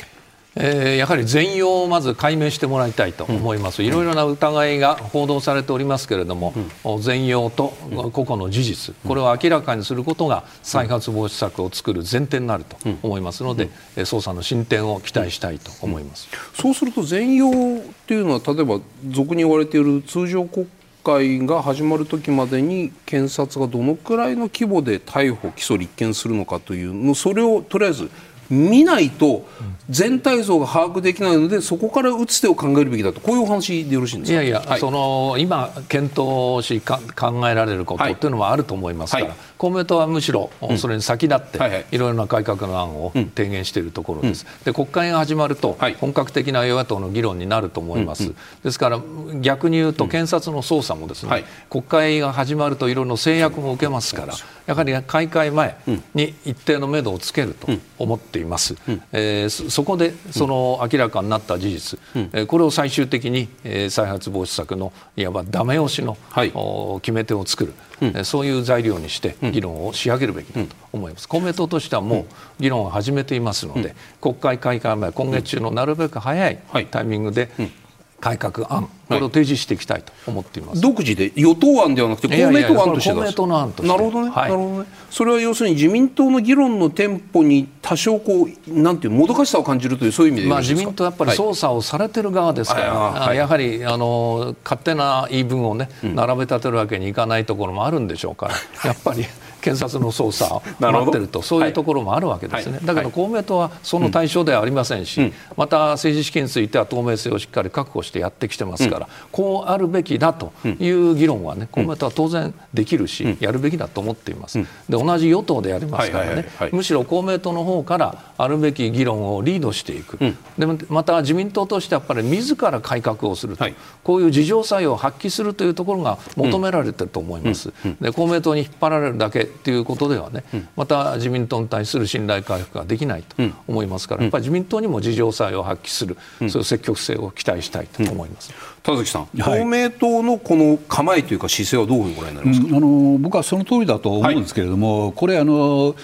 Speaker 5: えー、やはり全容をまず解明してもらいたいと思います、いろいろな疑いが報道されておりますけれども、うん、全容と個々の事実、これを明らかにすることが再発防止策を作る前提になると思いますので、うん、捜査の進展を期待したいと思います、
Speaker 3: そうすると、全容というのは、例えば俗に言われている通常国会が始まる時までに検察がどのくらいの規模で逮捕・起訴・立件するのかというそれをとりあえず見ないと全体像が把握できないのでそこから打つ手を考えるべきだと。こういうお話でよろしいんですか？
Speaker 5: いやいや、はい、その今検討し考えられることっていうのはあると思いますから、はい、公明党はむしろそれに先立っていろいろな改革の案を提言しているところです、うん、で国会が始まると本格的な与野党の議論になると思います、うん、ですから逆に言うと検察の捜査もですね、はい、国会が始まるといろいろ制約も受けますからやはり開会前に一定の目処をつけると思っています、うん、えー、そこでその明らかになった事実、うん、これを最終的に、えー、再発防止策のいわばダメ押しの、はい、決め手を作る、うん、そういう材料にして議論を仕上げるべきだと思います、公明党としてはもう議論を始めていますので、国会開会前今月中のなるべく早いタイミングで改革案、これを提示していきたいと思っています、
Speaker 3: 独自で与党案ではなくて公明党案として
Speaker 5: 公明党の案として。
Speaker 3: なるほどね、はい、なるほどね。それは要するに自民党の議論のテンポに多少こうなんていうもどかしさを感じるというそういう意味で
Speaker 5: まあ、自民党やっぱり捜査をされてる側ですから、はい、やはりあの勝手な言い分をね並べ立てるわけにいかないところもあるんでしょうから、[laughs] やっぱり。検察の捜査を待ってるとそういうところもあるわけですね、はい、だけど公明党はその対象ではありませんし、うん、また政治資金については透明性をしっかり確保してやってきてますから、うん、こうあるべきだという議論はね公明党は当然できるし、やるべきだと思っています、で同じ与党でやりますからね、むしろ公明党の方からあるべき議論をリードしていく、でまた自民党としてやっぱり自ら改革をすると、はい、こういう自浄作用を発揮するというところが求められてると思います。で公明党に引っ張られるだけということではね、うん、また自民党に対する信頼回復ができないと思いますから、やっぱり自民党にも自浄作用を発揮する、そういう積極性を期待したいと思います。
Speaker 3: 田崎さん、はい、公明党のこの構えというか姿勢はどういうご覧になりますか、うん、
Speaker 4: あの僕はその通りだと思うんですけれども、はい、これあの、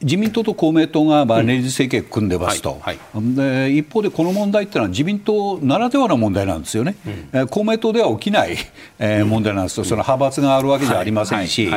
Speaker 4: 自民党と公明党がまあ連立政権組んでますと、はい。で、一方でこの問題っていうのは自民党ならではの問題なんですよね、うん、公明党では起きない、えー、問題なんですよ、その派閥があるわけじゃありませんし、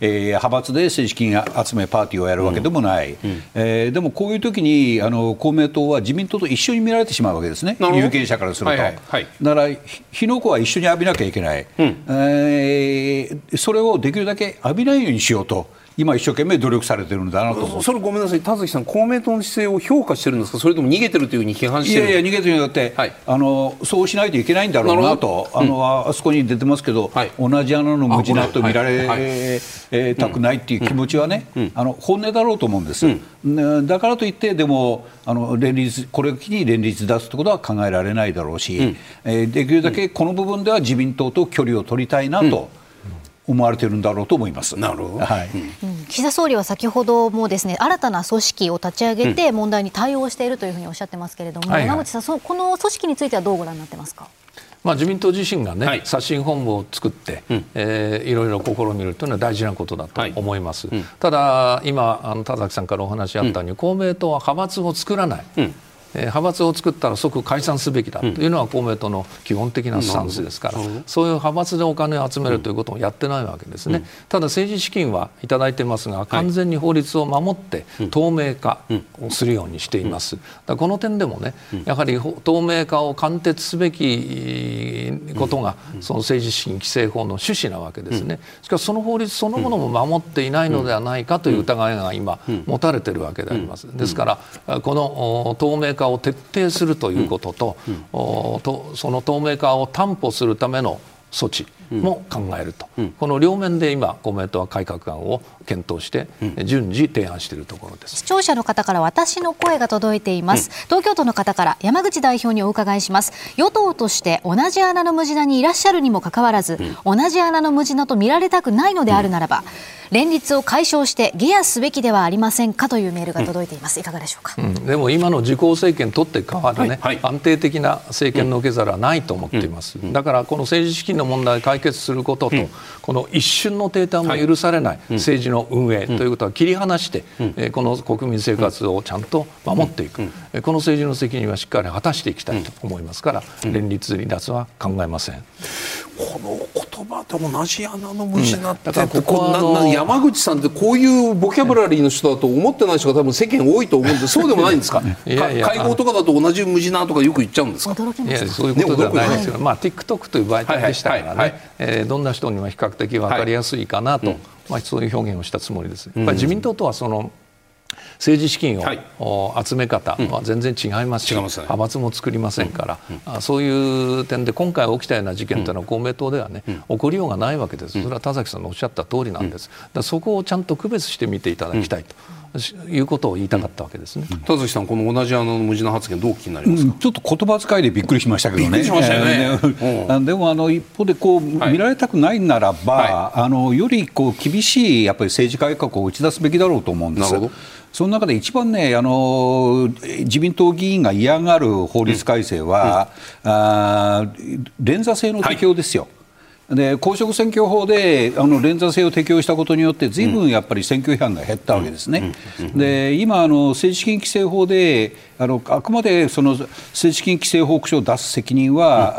Speaker 4: えー、派閥で政治金集めパーティーをやるわけでもない、うん、えー、でもこういう時にあに公明党は自民党と一緒に見られてしまうわけですね、有権者からすると。はいはい。はい、だから火の粉は一緒に浴びなきゃいけない、うん、えー、それをできるだけ浴びないようにしようと。今一生懸命努力されてるんだなと思
Speaker 3: それごめんなさい。田崎さん公明党の姿勢を評価してるんですか？それとも逃げてるというふうに批判してる
Speaker 4: いやいや逃げてるんだって、はい、あのそうしないといけないんだろうなとあの、うん、あそこに出てますけど、はい、同じ穴の無地なと見られ、はい。えー、たくないっていう気持ちはね、うん、あの本音だろうと思うんです、うん、だからといってでもあの連立これを機に連立出すってことは考えられないだろうし、うん、えー、できるだけこの部分では自民党と距離を取りたいなと。思われているんだろうと思います。
Speaker 3: なるほど。
Speaker 1: はい。うん、岸田総理は先ほどもですね新たな組織を立ち上げて問題に対応しているというふうにおっしゃってますけれども、うん、山口さん、そこの組織についてはどうご覧になってますか？
Speaker 5: まあ、自民党自身がね、はい、刷新本部を作って、うん。えー、いろいろ試みるというのは大事なことだと思います、はいうん、ただ、今、あの田崎さんからお話あったように、うん、公明党は派閥を作らない、うん派閥を作ったら即解散すべきだというのは公明党の基本的なスタンスですから、そういう派閥でお金を集めるということもやってないわけですね、ただ政治資金は頂いてますが完全に法律を守って透明化をするようにしています、この点でもねやはり透明化を貫徹すべきことがその政治資金規正法の趣旨なわけですね。しかしその法律そのものも守っていないのではないかという疑いが今持たれているわけであります。ですからこの透明化を徹底するということと,、とその透明化を担保するための措置も考えると、うん、この両面で今公明党は改革案を検討して順次提案しているところです。
Speaker 1: 視聴者の方から私の声が届いています、うん、東京都の方から山口代表にお伺いします。与党として同じ穴の無地なにいらっしゃるにもかかわらず、うん、同じ穴の無地なと見られたくないのであるならば、連立を解消してゲアすべきではありませんかというメールが届いています、いかがでしょうか、
Speaker 5: でも今の自公政権取って変わるね、はい。はい、安定的な政権の受け皿はないと思っています、だからこの政治資金の問題解決することと、この一瞬の停滞も許されない政治の運営ということは切り離して、えこの国民生活をちゃんと守っていく、この政治の責任はしっかり果たしていきたいと思いますから、連立離脱は考えません。
Speaker 3: この言葉と同じ穴の虫になって、うん、だからここ山口さんってこういうボキャブラリーの人だと思ってない人が多分世間多いと思うんで [laughs] そうでもないんですか？いやいや会合とかだと同じ無地なとかよく言っちゃうんですか？
Speaker 5: いやそういうことではないですけど、まあ、TikTok という媒体でしたからね、えどんな人にも比較的分かりやすいかなと、まあ、そういう表現をしたつもりです。やっぱり自民党とはその政治資金を、集め方は全然違いますし、派閥も作りませんから、そういう点で今回起きたような事件というのは公明党ではね、起こりようがないわけです、それは田崎さんのおっしゃった通りなんです、そこをちゃんと区別して見ていただきたいと。いうことを言いたかったわけですね。
Speaker 3: 田崎さん、この同じあの無事な発言、どう気になりますか、うん、
Speaker 4: ちょっと言葉遣いでびっくりしましたけどね、
Speaker 3: しましたよね。
Speaker 4: でもあの一方でこう、見られたくないならば、はい、あのよりこう厳しいやっぱり政治改革を打ち出すべきだろうと思うんです。その中で一番ね、あの自民党議員が嫌がる法律改正は、うん。うん、あ連座制の適用ですよ。はいで公職選挙法であの連座制を適用したことによって、ずいぶん。やっぱり選挙違反が減ったわけですね。で今あの、政治資金規正法であのあくまでその政治資金規正報告書を出す責任は、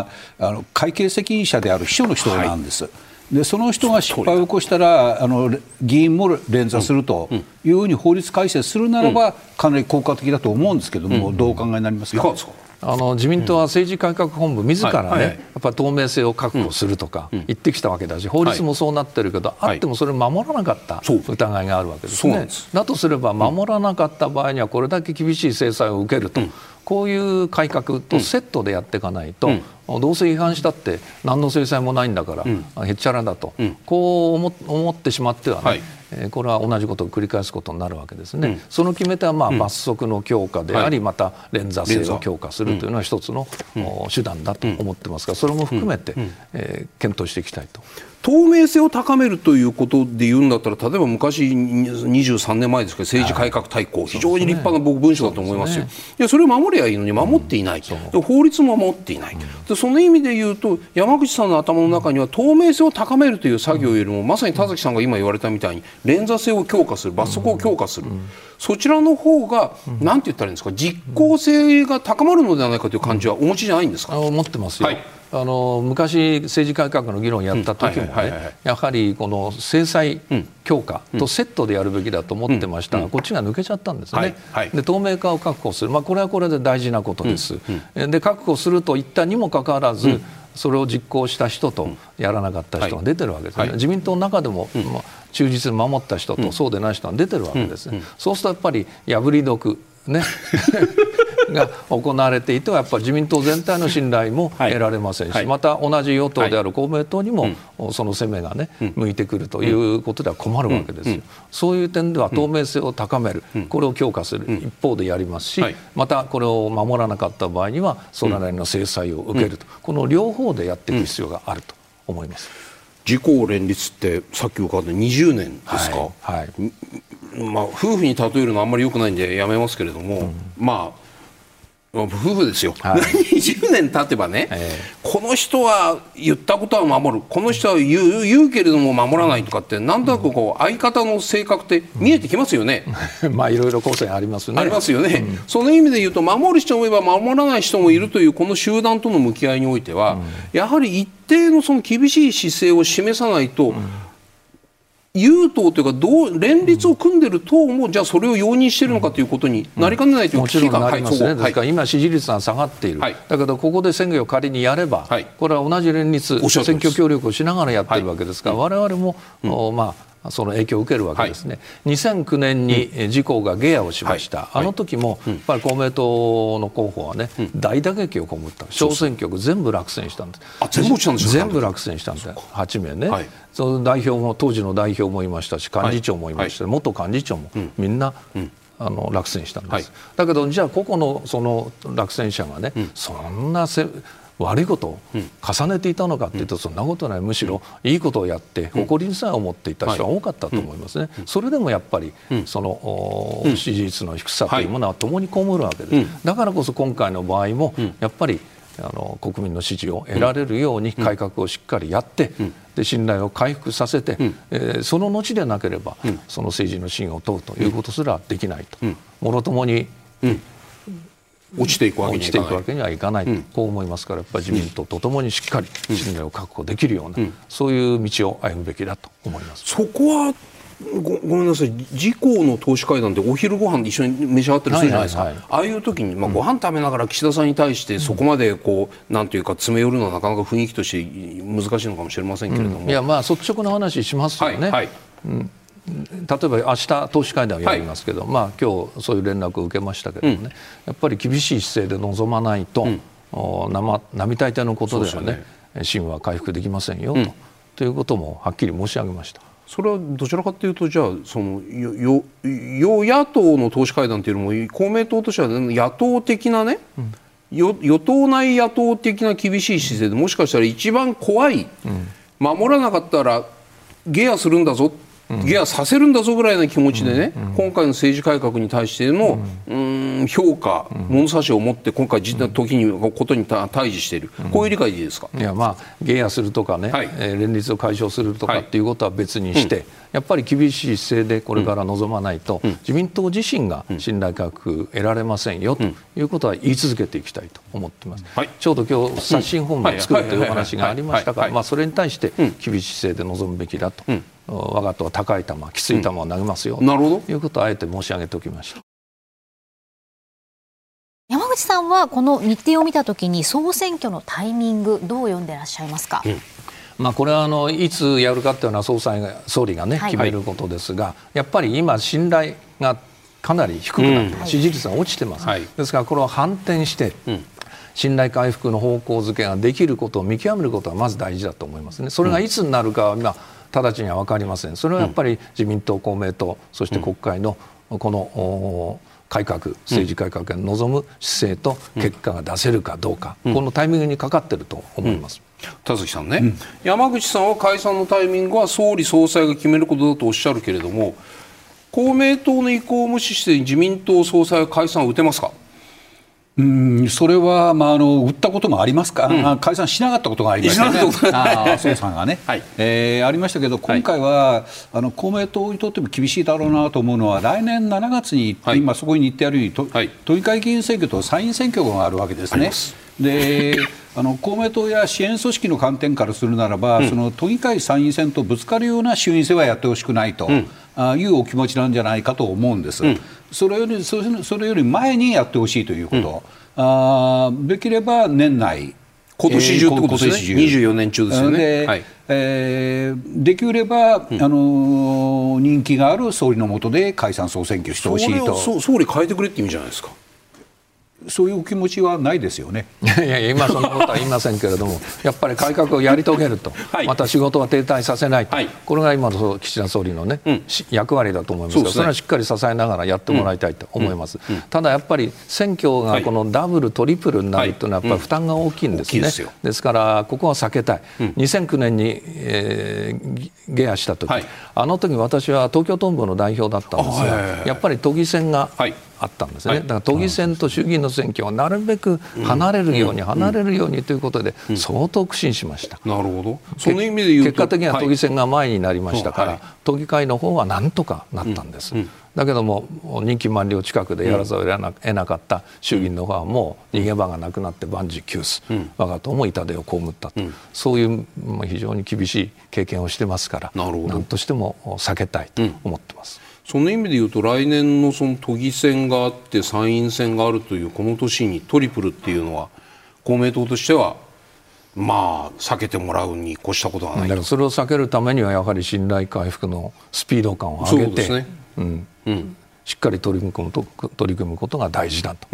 Speaker 4: ああの会計責任者である秘書の人なんです。はい。でその人が失敗を起こしたらあの議員も連座するというふうに法律改正するならば、かなり効果的だと思うんですけども、どうお考えになりますか？
Speaker 5: あの自民党は政治改革本部自らね、やっぱ透明性を確保するとか言ってきたわけだし、法律もそうなってるけど、あってもそれを守らなかった疑いがあるわけですね。だとすれば守らなかった場合にはこれだけ厳しい制裁を受けると。こういう改革とセットでやっていかないと、うん、どうせ違反したって何の制裁もないんだから、うん、へっちゃらだと、うん、こう思ってしまってはね、はいこれは同じことを繰り返すことになるわけですね、うん、その決め手はまあ罰則の強化であり、また連座性を強化するというのは一つの、手段だと思ってますがそれも含めて、え検討していきたいと。
Speaker 3: 透明性を高めるということで言うんだったら例えば昔23年前ですけど政治改革大綱、非常に立派な僕文書だと思いますよ、ね、いやそれを守りゃいいのに守っていない、うん、法律も守っていない、うん、その意味で言うと山口さんの頭の中には透明性を高めるという作業よりもまさに田崎さんが今言われたみたいに連座性を強化する罰則を強化する、そちらの方が、なんて言ったらいいんですか実効性が高まるのではないかという感じはお持ちじゃないんですか、
Speaker 5: 思ってますよ、はいあの昔、政治改革の議論をやった時もねやはりこの制裁強化とセットでやるべきだと思ってましたが、こっちが抜けちゃったんですね、で透明化を確保する、まあ、これはこれで大事なことです、で確保すると言ったにもかかわらず、それを実行した人とやらなかった人が出てるわけですね、自民党の中でも、まあ、忠実に守った人とそうでない人が出てるわけです、そうするとやっぱり破り毒ね。[laughs] が行われていてはやっぱり自民党全体の信頼も得られませんし、はい、また同じ与党である公明党にも、その攻めがね、向いてくるということでは困るわけですよ、そういう点では透明性を高める、これを強化する一方でやりますし、またこれを守らなかった場合にはそれなりの制裁を受けると、この両方でやっていく必要があると思います。
Speaker 3: 自公連立ってさっき伺った20年ですか、はい、はい、まあ、夫婦に例えるのはあんまりよくないんでやめますけれども、うん、まあ夫婦ですよ、はい、[laughs] 20年経てばね、えー、この人は言ったことは守る。この人は言う言うけれども守らないとかってなんとなくこう相方の性格って見えてきますよね。[laughs]
Speaker 5: まあいろいろ個性ありますね。
Speaker 3: ありますよね、うん、その意味で言うと守る人もいれば守らない人もいるというこの集団との向き合いにおいては、うん、やはり一定のその厳しい姿勢を示さないと、うん有党というかどう連立を組んでる党もじゃあそれを容認しているのかということになりかねないという危機
Speaker 5: 感、うん、もちろんなりますね、はい、ですから今支持率が下がっている、はい、だけどここで選挙を仮にやれば、はい、これは同じ連立選挙協力をしながらやってるわけですから、はい、我々も、うん、まあその影響を受けるわけですね、はい、2009年に自公がゲアをしました、はい、あの時もやっぱり公明党の候補はね、大打撃を被った。小選挙区全部落選したんです。
Speaker 3: あ全部落ちたんです
Speaker 5: 全部落選したんで8名ね、はい、その代表も当時の代表もいましたし幹事長もいました、元幹事長もみんな、あの落選したんです、はい、だけどじゃあ個々のその落選者がね、うん、そんなせ悪いことを重ねていたのかというと、そんなことない。むしろいいことをやって誇りにさえ思っていた人が多かったと思いますね、それでもやっぱりその支持率の低さというものは共に被るわけです、だからこそ今回の場合もやっぱりあの国民の支持を得られるように改革をしっかりやって、で信頼を回復させて、えー、その後でなければ、その政治の信を問うということすらできないと、もろともに、
Speaker 3: 落ちていくわ
Speaker 5: けにはいかない、こう思いますからやっぱり自民党とともにしっかり信頼を確保できるような、そういう道を歩むべきだと思います。
Speaker 3: そこはごごめんなさい。自公の党首会談ってお昼ご飯一緒に召し上がったりするじゃないですか、はいはいはい、ああいう時に、まあ、ご飯食べながら岸田さんに対してそこまでこう、うん、なんていうか詰め寄るのはなかなか雰囲気として難しいのかもしれませんけれども、うん、
Speaker 5: いやまあ率直な話しますよね、はいはい、うん例えば明日党首会談をやりますけど、はい、まあ今日そういう連絡を受けましたけどもね、うん、やっぱり厳しい姿勢で臨まないと、うん、並大抵のことではねね。芯は回復できませんよ、うん、とということもはっきり申し上げました。
Speaker 3: それはどちらかというとじゃあその与野党の党首会談というのも公明党としては野党的なね、うん、与党内野党的な厳しい姿勢でもしかしたら一番怖い、うん、守らなかったらゲアするんだぞギアさせるんだぞぐらいの気持ちでね、今回の政治改革に対しての、うん。評価、物差しを持って今回、時にことに対峙している、こういう理解でいいですか？
Speaker 5: いや、まあ、ゲアするとかね、はい、えー、連立を解消するとかっていうことは別にして、やっぱり厳しい姿勢でこれから臨まないと、自民党自身が信頼確得られませんよということは言い続けていきたいと思っています、はい、ちょうど今日刷新本部を作るというお話がありましたから、それに対して厳しい姿勢で臨むべきだと。我が党は高い球きつい球を投げますよ、うん、なるほどということをあえて申し上げておきました。
Speaker 1: 山口さんはこの日程を見たときに総選挙のタイミングどう読んでいらっしゃいますか、うん
Speaker 5: まあ、これはあのいつやるかというのは総裁が総理がね、決めることですが、やっぱり今、信頼がかなり低くなって、支持率が落ちてます、はい、ですからこれを反転して、信頼回復の方向づけができることを見極めることはまず大事だと思いますね。それがいつになるかは今直ちには分かりません。それはやっぱり自民党、公明党そして国会のこの改革政治改革に臨む姿勢と結果が出せるかどうか、このタイミングにかかっていると思います。
Speaker 3: 田崎さんね、うん、山口さんは解散のタイミングは総理総裁が決めることだとおっしゃるけれども公明党の意向を無視して自民党総裁は解散を打てますか？
Speaker 4: うんそれは、まあ、あの売ったこともありますか、うん、解散しなかったことがありましたね、麻生さんがね、はい。えー、ありましたけど、今回は、はい、あの公明党にとっても厳しいだろうなと思うのは、来年7月に、はい、今、そこに言ってあるように、はい、都議会議員選挙と参院選挙があるわけですね。であの公明党や支援組織の観点からするならば、うん、その都議会参院選とぶつかるような衆院選はやってほしくないと、うん、あいうお気持ちなんじゃないかと思うんです。うん。それよりそれより前にやってほしいということ、うん、あできれば年内
Speaker 3: 今年中ってことですね、えー、24年中。ですよね。ではい、
Speaker 4: えー、できれば、うん、あの人気がある総理の下で解散・総選挙してほしいと。
Speaker 3: 総理変えてくれって意味じゃないですか。
Speaker 4: そういうお気持ちはないですよね。[laughs]
Speaker 5: いやいや今そんなことは言いませんけれども、[laughs] やっぱり改革をやり遂げると、はい、また仕事は停滞させないと、はい、これが今の岸田総理のね、うん、役割だと思いますが、そ、ね,、れはしっかり支えながらやってもらいたいと思います。うん。うん、ただやっぱり選挙がこのダブル、トリプルになるというのはやっぱり負担が大きいんですね。ですですからここは避けたい。2009年に、えー、ゲアした時、あの時私は東京トンボの代表だったんですが、やっぱり都議選が、あったんですね、だから都議選と衆議院の選挙はなるべく離れるように、離れるようにということで、相当苦心しました。
Speaker 3: なるほど。
Speaker 5: その意味で結果的には都議選が前になりましたから、都議会の方はなんとかなったんです。だけども任期満了近くでやらざるを得なかった衆議院の方はもう逃げ場がなくなって万事休す、我が党も痛手を被ったと、そういう非常に厳しい経験をしてますから何としても避けたいと思ってます。
Speaker 3: その意味で言うと来年のその都議選があって参院選があるというこの年にトリプルっていうのは公明党としてはまあ避けてもらうに越したことはないだから
Speaker 5: それを避けるためにはやはり信頼回復のスピード感を上げて、ね。うん。うん、しっかり取り組む取り組むことが大事だと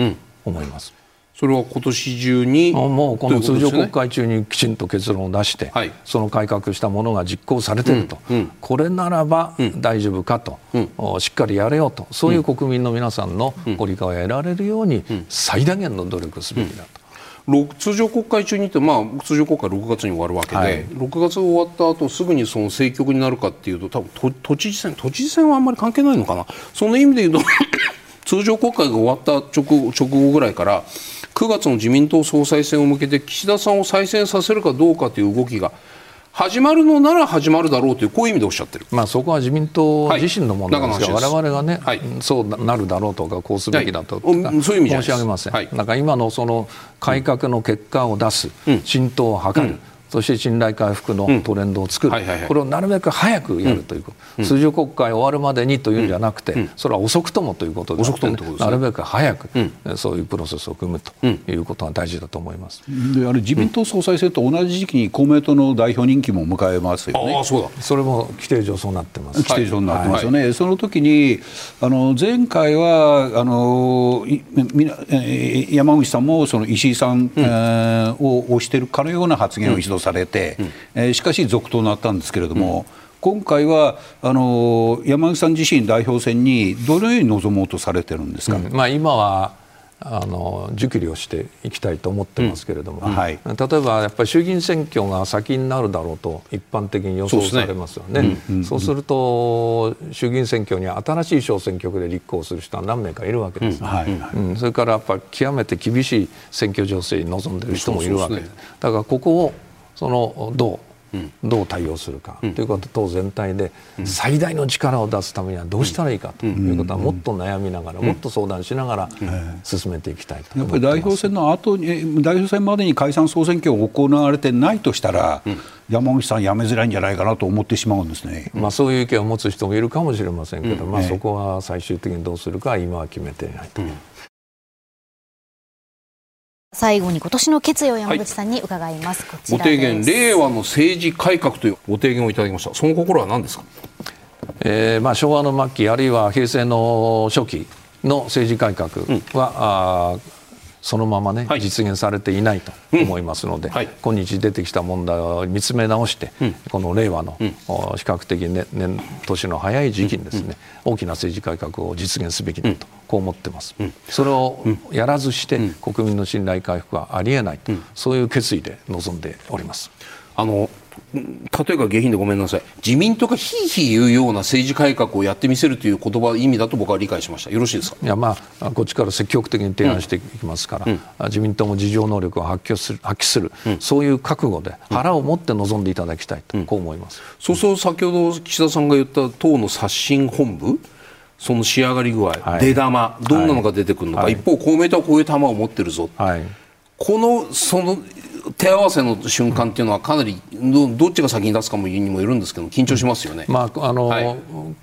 Speaker 5: 思います。
Speaker 3: それは今年中に
Speaker 5: もうこの通常国会中にきちんと結論を出して、はい、その改革したものが実行されていると、うんうん、これならば大丈夫かと、うん、しっかりやれよと。そういう国民の皆さんのご理解を得られるように最大限の努力すべきだと。
Speaker 3: 通常国会中にって、まあ、通常国会6月に終わるわけで、はい、6月終わった後すぐにその政局になるかっていうと多分都知事選都知事選はあんまり関係ないのかな。その意味で言うと通常国会が終わった直直後ぐらいから9月の自民党総裁選を向けて岸田さんを再選させるかどうかという動きが始まるのなら始まるだろうというこういう意味でおっしゃってる、
Speaker 5: まあ、そこは自民党自身の問題ですが、はい、我々がね、はい、そうなるだろうとかこうすべきだと。か、はい、そういう意味申し上げません、はい、なんか今のその改革の結果を出す、うん、浸透を図る、うんそして信頼回復のトレンドを作る、これをなるべく早くやるということ、通常国会終わるまでにというんじゃなくて、それは遅くともということで、ね、なるべく早く、そういうプロセスを組むということが大事だと思います。
Speaker 4: であれ自民党総裁選と同じ時期に公明党の代表任期も迎えますよね、
Speaker 5: あそうだ。それも規定上そうなってます。
Speaker 4: 規定上になってますよね、はい、その時にあの前回はあの山口さんもその石井さん、うん、を推しているかのような発言を一度されて、うん、しかし続投になったんですけれども、今回はあの山口さん自身代表選にどのように臨もうとされてるんですか、
Speaker 5: まあ、今はあの熟慮していきたいと思ってますけれども、うん。はい、例えばやっぱり衆議院選挙が先になるだろうと一般的に予想されますよね。そう、すると衆議院選挙に新しい小選挙区で立候補する人は何名かいるわけです、それからやっぱり極めて厳しい選挙情勢に臨んでいる人もいるわけ。です。だからここをそのどうどう対応するかということ党全体で最大の力を出すためにはどうしたらいいかということはもっと悩みながらもっと相談しながら進めていきたいと
Speaker 4: やっぱり代表選の後に代表選までに解散総選挙が行われてないとしたら、山口さん、辞めづらいんじゃないかなと思ってしまうんですね、
Speaker 5: まあ、そういう意見を持つ人もいるかもしれませんけど、まあ、そこは最終的にどうするか今は決めていないと。
Speaker 1: 最後に今年の決意を山口さんに伺います、はい、
Speaker 3: ご提言令和の政治改革というご提言をいただきました。その心は何ですか、
Speaker 5: えーまあ、昭和の末期あるいは平成の初期の政治改革は、うん、あそのままね、はい、実現されていないと思いますので、うんはい、今日出てきた問題を見つめ直して、うん、この令和の、うん、比較的、ね、年年の早い時期にですね、大きな政治改革を実現すべきだと、こう思ってます、それをやらずして、国民の信頼回復はありえないと、そういう決意で臨んでおります。
Speaker 3: あの例えば下品でごめんなさい。自民党がひいひい言うような政治改革をやってみせるという言葉意味だと僕は理解しました。よろしいですか？
Speaker 5: いやまあこっちから積極的に提案していきますから、うん、自民党も自浄能力を発揮する発揮する、うん、そういう覚悟で腹を持って臨んでいただきたいと、うん、こう思います。
Speaker 3: そうすると先ほど岸田さんが言った党の刷新本部その仕上がり具合、はい、出玉どんなのが出てくるのか、はい、一方公明党はこういう玉を持ってるぞ、はい、このその手合わせの瞬間っていうのはかなりどっちが先に出すかもにもよるんですけど緊張しますよね、
Speaker 5: まああの、はい、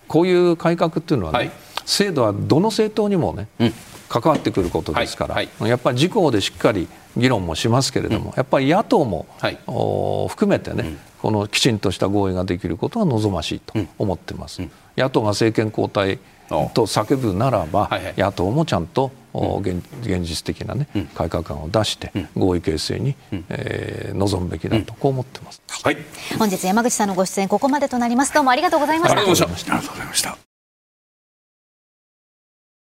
Speaker 5: こういう改革っていうのはね、はい、制度はどの政党にもね、うん、関わってくることですから、はい、やっぱり自公でしっかり議論もしますけれども、うん、やっぱり野党も、お含めてね、うん、このきちんとした合意ができることは望ましいと思ってます。野党が政権交代と叫ぶならば、はいはい、野党もちゃんと現現実的な、ね、改革案を出して、合意形成に、えー、臨むべきだと、こう思ってます、
Speaker 1: はい、本日山口さんのご出演ここまでとなります。どうもありがとうございました。ありがとうございました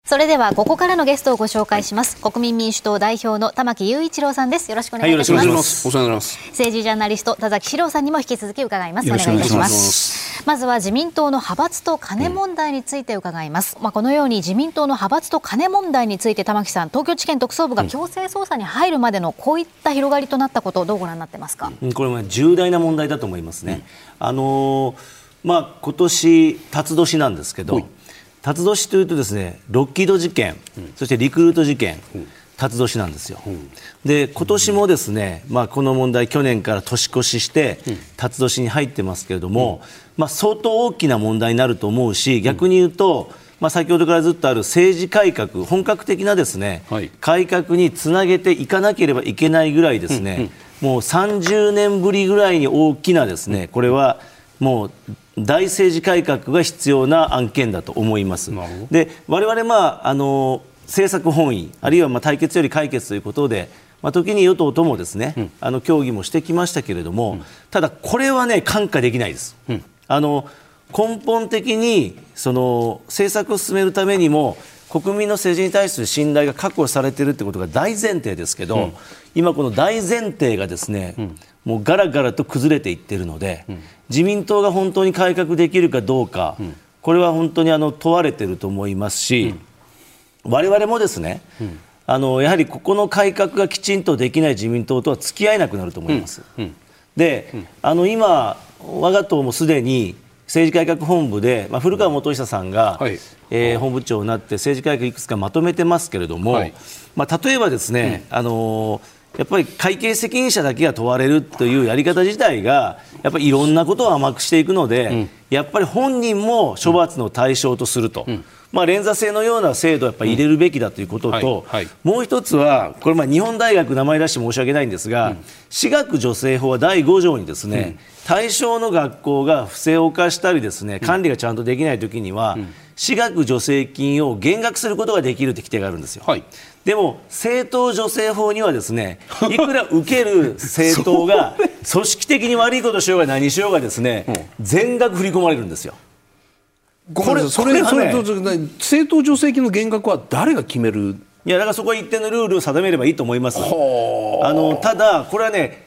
Speaker 1: それではここからのゲストをご紹介します、はい、国民民主党代表の玉木雄一郎さんです。よろしくお願いします、はい、お
Speaker 3: 世話になります。
Speaker 1: 政治ジャーナリスト田崎史郎さんにも引き続き伺います。お願いいたします。まずは自民党の派閥と金問題について伺います、うん、まあこのように自民党の派閥と金問題について玉木さん東京地検特捜部が強制捜査に入るまでのこういった広がりとなったことをどうご覧になってますか、
Speaker 6: うん、これは重大な問題だと思いますね、うん、あのまあ今年辰年なんですけど、辰年というとですねロッキード事件、うん、そしてリクルート事件、うん、辰年なんですよ、うん、で今年もですね、まあ、この問題去年から年越しして辰年に入ってますけれども、まあ、相当大きな問題になると思うし逆に言うと、まあ、先ほどからずっとある政治改革本格的なですね、はい、改革につなげていかなければいけないぐらいですね、もう30年ぶりぐらいに大きなですねこれはもう大政治改革が必要な案件だと思います。で我々まああの政策本位あるいはまあ対決より解決ということでまあ、時に与党ともですね、うん、あの協議もしてきましたけれども、うん、ただ、これはね、看過できないです。うん、あの根本的にその政策を進めるためにも国民の政治に対する信頼が確保されているということが大前提ですけど、今、この大前提がですね、もうガラガラと崩れていっているので、自民党が本当に改革できるかどうか、これは本当にあの問われていると思いますし、われわれもですね、あのやはりここの改革がきちんとできない自民党とは付き合えなくなると思います。うん。うん、で、うん、あの今、我が党もすでに政治改革本部で、まあ、古川元久さんが、はい、えー、本部長になって政治改革いくつかまとめてますけれども、はい、まあ、例えばですね、あのーやっぱり会計責任者だけが問われるというやり方自体がやっぱりいろんなことを甘くしていくので、うん、やっぱり本人も処罰の対象とすると、うん、まあ、連座制のような制度をやっぱり入れるべきだということと、もう一つは、これ、まあ日本大学、名前出して申し訳ないんですが、私学助成法は第5条にですね、対象の学校が不正を犯したりですね管理がちゃんとできないときには、私学助成金を減額することができるって規定があるんですよ。はいでも政党助成法にはですね [laughs] いくら受ける政党が [laughs] 組織的に悪いことしようが何しようがですね、全額振り込まれるんですよ。
Speaker 3: これそれ、ね、それ政党助成金の減額は誰が決める
Speaker 6: いやだからそこは一定のルールを定めればいいと思います。あのただこれはね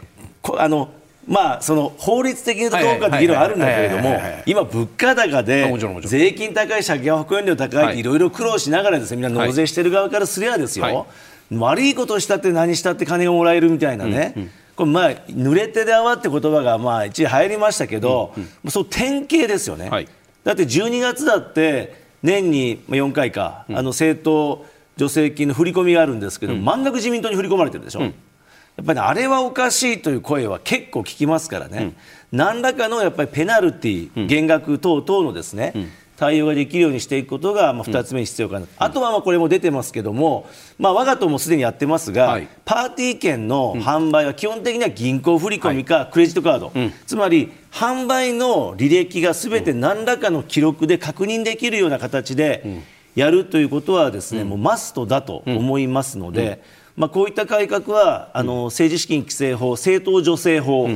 Speaker 6: あのまあ、その法律的にどうかって議論はあるんだけれども、今、物価高で税金高い、借金保険料高いってい。ろいろ苦労しながらですねみんな納税してる側からすればですよ、悪いことしたって何したって金がもらえるみたいなね、これまあ濡れてで泡って言葉がまあ一時流行りましたけど、そう典型ですよね、だって12月だって年に4回か、あの政党助成金の振り込みがあるんですけど、満額自民党に振り込まれてるでしょ。うやっぱり、ね、あれはおかしいという声は結構聞きますからね、うん、何らかのやっぱりペナルティー、減額等々のですね、うん。対応ができるようにしていくことが、まあ、2つ目に必要かな、うん、あとはまあこれも出てますけども、まあ、我が党もすでにやってますが、はい、パーティー券の販売は基本的には銀行振込かクレジットカード、はい、つまり販売の履歴がすべて何らかの記録で確認できるような形でやるということはですね、もうマストだと思いますので。まあ、こういった改革はあの政治資金規正法、政党助成法、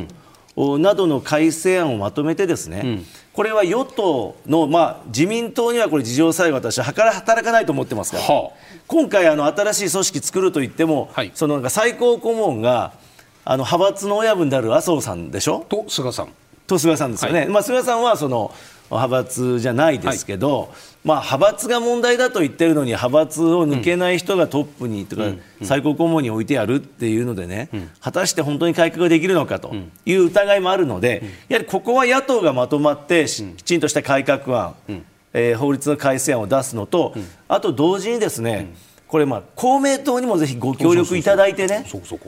Speaker 6: などの改正案をまとめてですね、うん、これは与党の、まあ、自民党にはこれ事情さえ私は働かないと思ってますから、はあ、今回あの新しい組織作るといっても、はい、そのなんか最高顧問があの派閥の親分である麻生さんでしょ？
Speaker 3: と菅さん。
Speaker 6: と菅さんですよね、はい、まあ、菅さんはその派閥じゃないですけど、はい、まあ、派閥が問題だと言ってるのに派閥を抜けない人がトップに、とか、最高顧問に置いてやるっていうのでね、果たして本当に改革ができるのかという疑いもあるので、やはりここは野党がまとまってきちんとした改革案、えー、法律の改正案を出すのと、あと同時にですね、これまあ公明党にもぜひご協力いただいてね、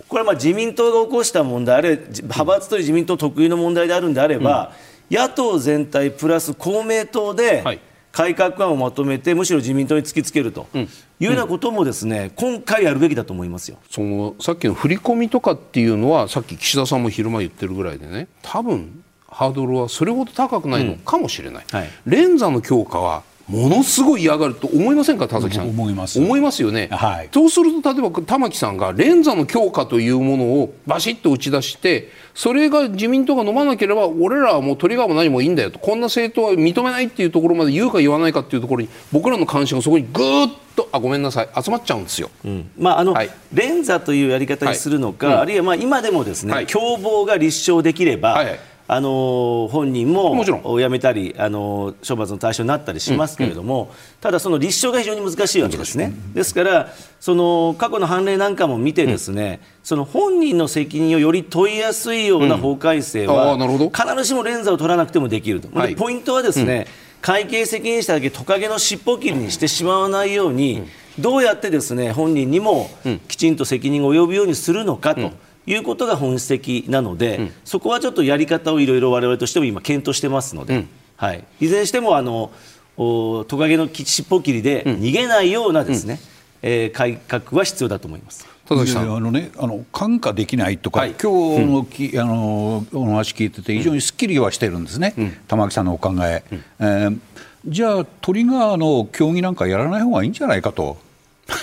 Speaker 6: これまあ自民党が起こした問題ある派閥という自民党特有の問題であるんであれば、野党全体プラス公明党で改革案をまとめてむしろ自民党に突きつけるというようなこともですね、今回やるべきだと思いますよ。
Speaker 3: そのさっきの振り込みとかっていうのはさっき岸田さんも昼間言ってるぐらいでね多分ハードルはそれほど高くないのかもしれない、うん。はい、連座の強化はものすごい嫌がると思いませんか田崎さん？
Speaker 4: 思います。
Speaker 3: 思いますよね、はい、そうすると例えば玉木さんが連座の強化というものをバシッと打ち出してそれが自民党が飲まなければ俺らはもうトリガーも何もいいんだよと。こんな政党は認めないっていうところまで言うか言わないかっていうところに僕らの関心がそこにぐーっとあごめんなさい。集まっちゃうんですよ、
Speaker 6: うん、まああの、はい、連座というやり方にするのか、はい。うん、あるいはまあ今でもですね、はい、共謀が立証できれば、はいはいあの本人も辞めたりあの処罰の対象になったりしますけれども、うん。うん、ただ、その立証が非常に難しいわけですね。ですからその過去の判例なんかも見てですね、うん、その本人の責任をより問いやすいような法改正は、必ずしも連座を取らなくてもできると、はい、ポイントはですね、会計責任者だけトカゲの尻尾切りにしてしまわないように、どうやってですね本人にもきちんと責任が及ぶようにするのかと。いうことが本質的なので、うん、そこはちょっとやり方をいろいろ我々としても今、検討してますので、うん、はい、いずれにしてもあのトカゲの尻尾切りで逃げないようなですね、うん、えー、改革は必要だと思います。
Speaker 3: 田崎さん。
Speaker 4: あのね、あの感化できないとか、はい、今日のき、うん、あのお話聞いてて、非常にすっきりはしてるんですね、うん、玉木さんのお考え。うん、えー、じゃあ、トリガーの競技なんかやらない方がいいんじゃないかと、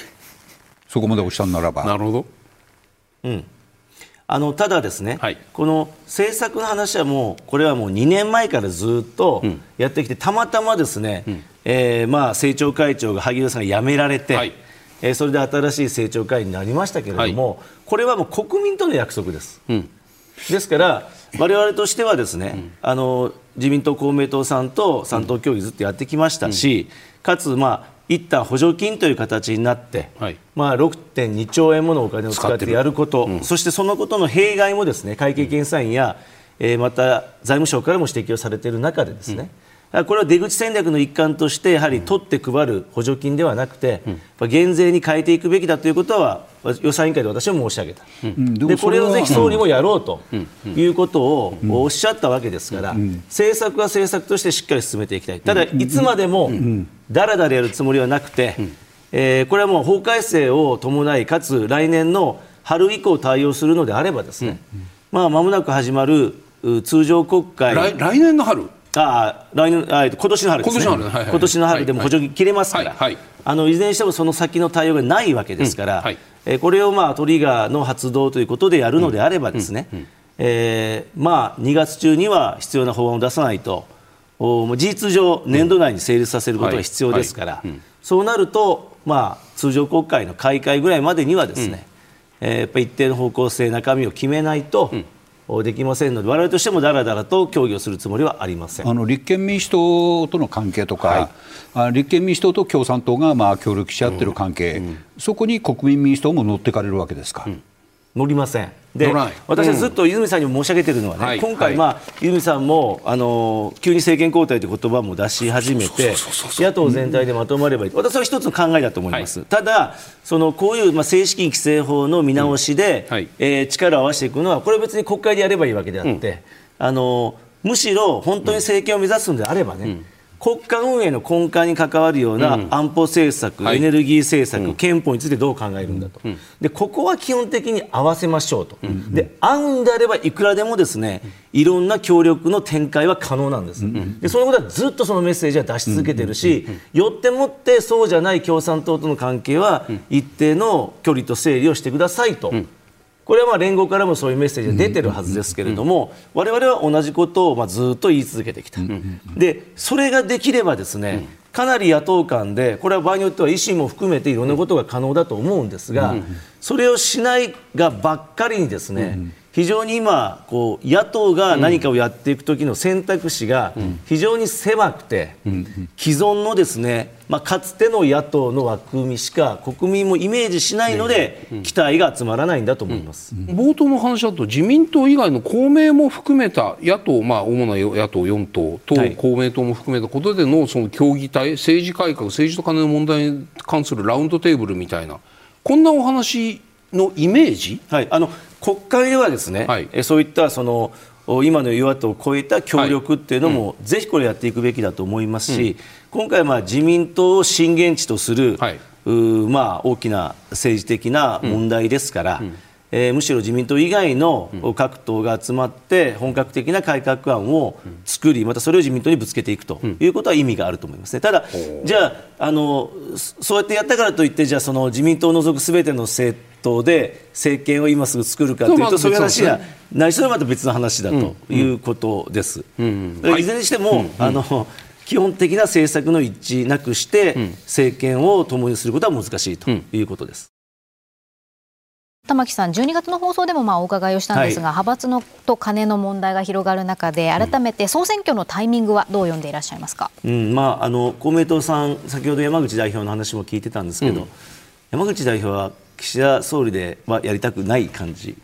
Speaker 4: [laughs] そこまでおっしゃるならば。
Speaker 3: なるほど、
Speaker 6: うんあのただ、ですね、はい、この政策の話はもうこれはもう2年前からずっとやってきて、たまたまですね、うん、えー、まあ政調会長が萩生田さんが辞められて、はい。えー、それで新しい政調会になりましたけれども、はい、これはもう国民との約束です。うん、ですから我々としてはですね、うん、あの自民党、公明党さんと3党協議ずっとやってきましたし、うん、かつ、まあ、一旦補助金という形になって、はい、まあ、6.2兆円ものお金を使ってやること、そしてそのことの弊害もですね会計検査院や、えー、また財務省からも指摘をされている中でですね、これは出口戦略の一環としてやはり取って配る補助金ではなくて、うん、減税に変えていくべきだということは予算委員会で私は申し上げた、うん、でこれをぜひ総理もやろうということをおっしゃったわけですから、政策は政策としてしっかり進めていきたい。ただ、いつまでもだらだらやるつもりはなくて、えー、これはもう法改正を伴いかつ来年の春以降対応するのであればですね、まあ、間もなく始まる通常国会。
Speaker 3: 来年の春？
Speaker 6: あ来年あ今年の春ですね、今年の春,、はいはい、今年の春でも補助金切れますから、はいはい、あのいずれにしてもその先の対応がないわけですから、うん。はい、えこれを、まあ、トリガーの発動ということでやるのであれば、ですね、うん。うん、えー、まあ、2月中には必要な法案を出さないと、お事実上、年度内に成立させることが必要ですから、そうなると、まあ、通常国会の開会ぐらいまでにはですね、うん、えー、やっぱり一定の方向性、中身を決めないと、うん。できませんので、我々としてもだらだらと協議をするつもりはありません。
Speaker 4: あの立憲民主党との関係とか、はい、立憲民主党と共産党がまあ協力し合っている関係、うん。うん、そこに国民民主党も乗ってかれるわけですか。うん
Speaker 6: 乗りません。で私はずっと泉さんにも申し上げているのはね、うん、今回、まあ、泉さんもあの急に政権交代という言葉も出し始めて野党全体でまとまればいい、私は一つの考えだと思います、はい、ただそのこういう、まあ、正式規正法の見直しで、うん。はい、えー、力を合わせていくのはこれは別に国会でやればいいわけであって、うん、あのむしろ本当に政権を目指すのであればね、国家運営の根幹に関わるような安保政策、うんエネルギー政策、うん、憲法についてどう考えるんだと、うん、でここは基本的に合わせましょうと、で合うんであればいくらでもですねいろんな協力の展開は可能なんです、でそのことはずっとそのメッセージは出し続けてるし、よってもってそうじゃない共産党との関係は一定の距離と整理をしてくださいと。これはまあ連合からもそういうメッセージが出てるはずですけれども、われわれは同じことをまあずっと言い続けてきた、でそれができればですね、かなり野党間で、これは場合によっては維新も含めていろんなことが可能だと思うんですが、それをしないがばっかりにですね、非常に今こう野党が何かをやっていく時の選択肢が非常に狭くて、既存のですね、まあ、かつての野党の枠組みしか国民もイメージしないので、期待が集まらないんだと思います、
Speaker 3: 冒頭の話だと自民党以外の公明も含めた野党、まあ、主な野党4党と公明党も含めたことでのその協議体政治改革政治と金の問題に関するラウンドテーブルみたいなこんなお話のイメージ、
Speaker 6: はい、あの国会ではですね、はい、そういったその今の与野党を超えた協力っていうのも、はい。うん、ぜひこれやっていくべきだと思いますし、うん、今回、まあ自民党を震源地とする、はい、まあ、大きな政治的な問題ですから、うん、えー、むしろ自民党以外の各党が集まって本格的な改革案を作りまたそれを自民党にぶつけていくということは意味があると思いますね。ただじゃああのそうやってやったからといってじゃあその自民党を除くすべての政党で政権を今すぐ作るかというとそういう話はないそれはまた別の話だということです。いずれにしても、あの基本的な政策の一致なくして政権を共にすることは難しいということです。
Speaker 1: 玉木さん、12月の放送でもまあお伺いをしたんですが、はい、派閥のと金の問題が広がる中で、改めて総選挙のタイミングはどう読んでいらっしゃいますか、
Speaker 6: うん。まあ、あの公明党さん、先ほど山口代表の話も聞いてたんですけど、うん、山口代表は岸田総理ではやりたくない感じ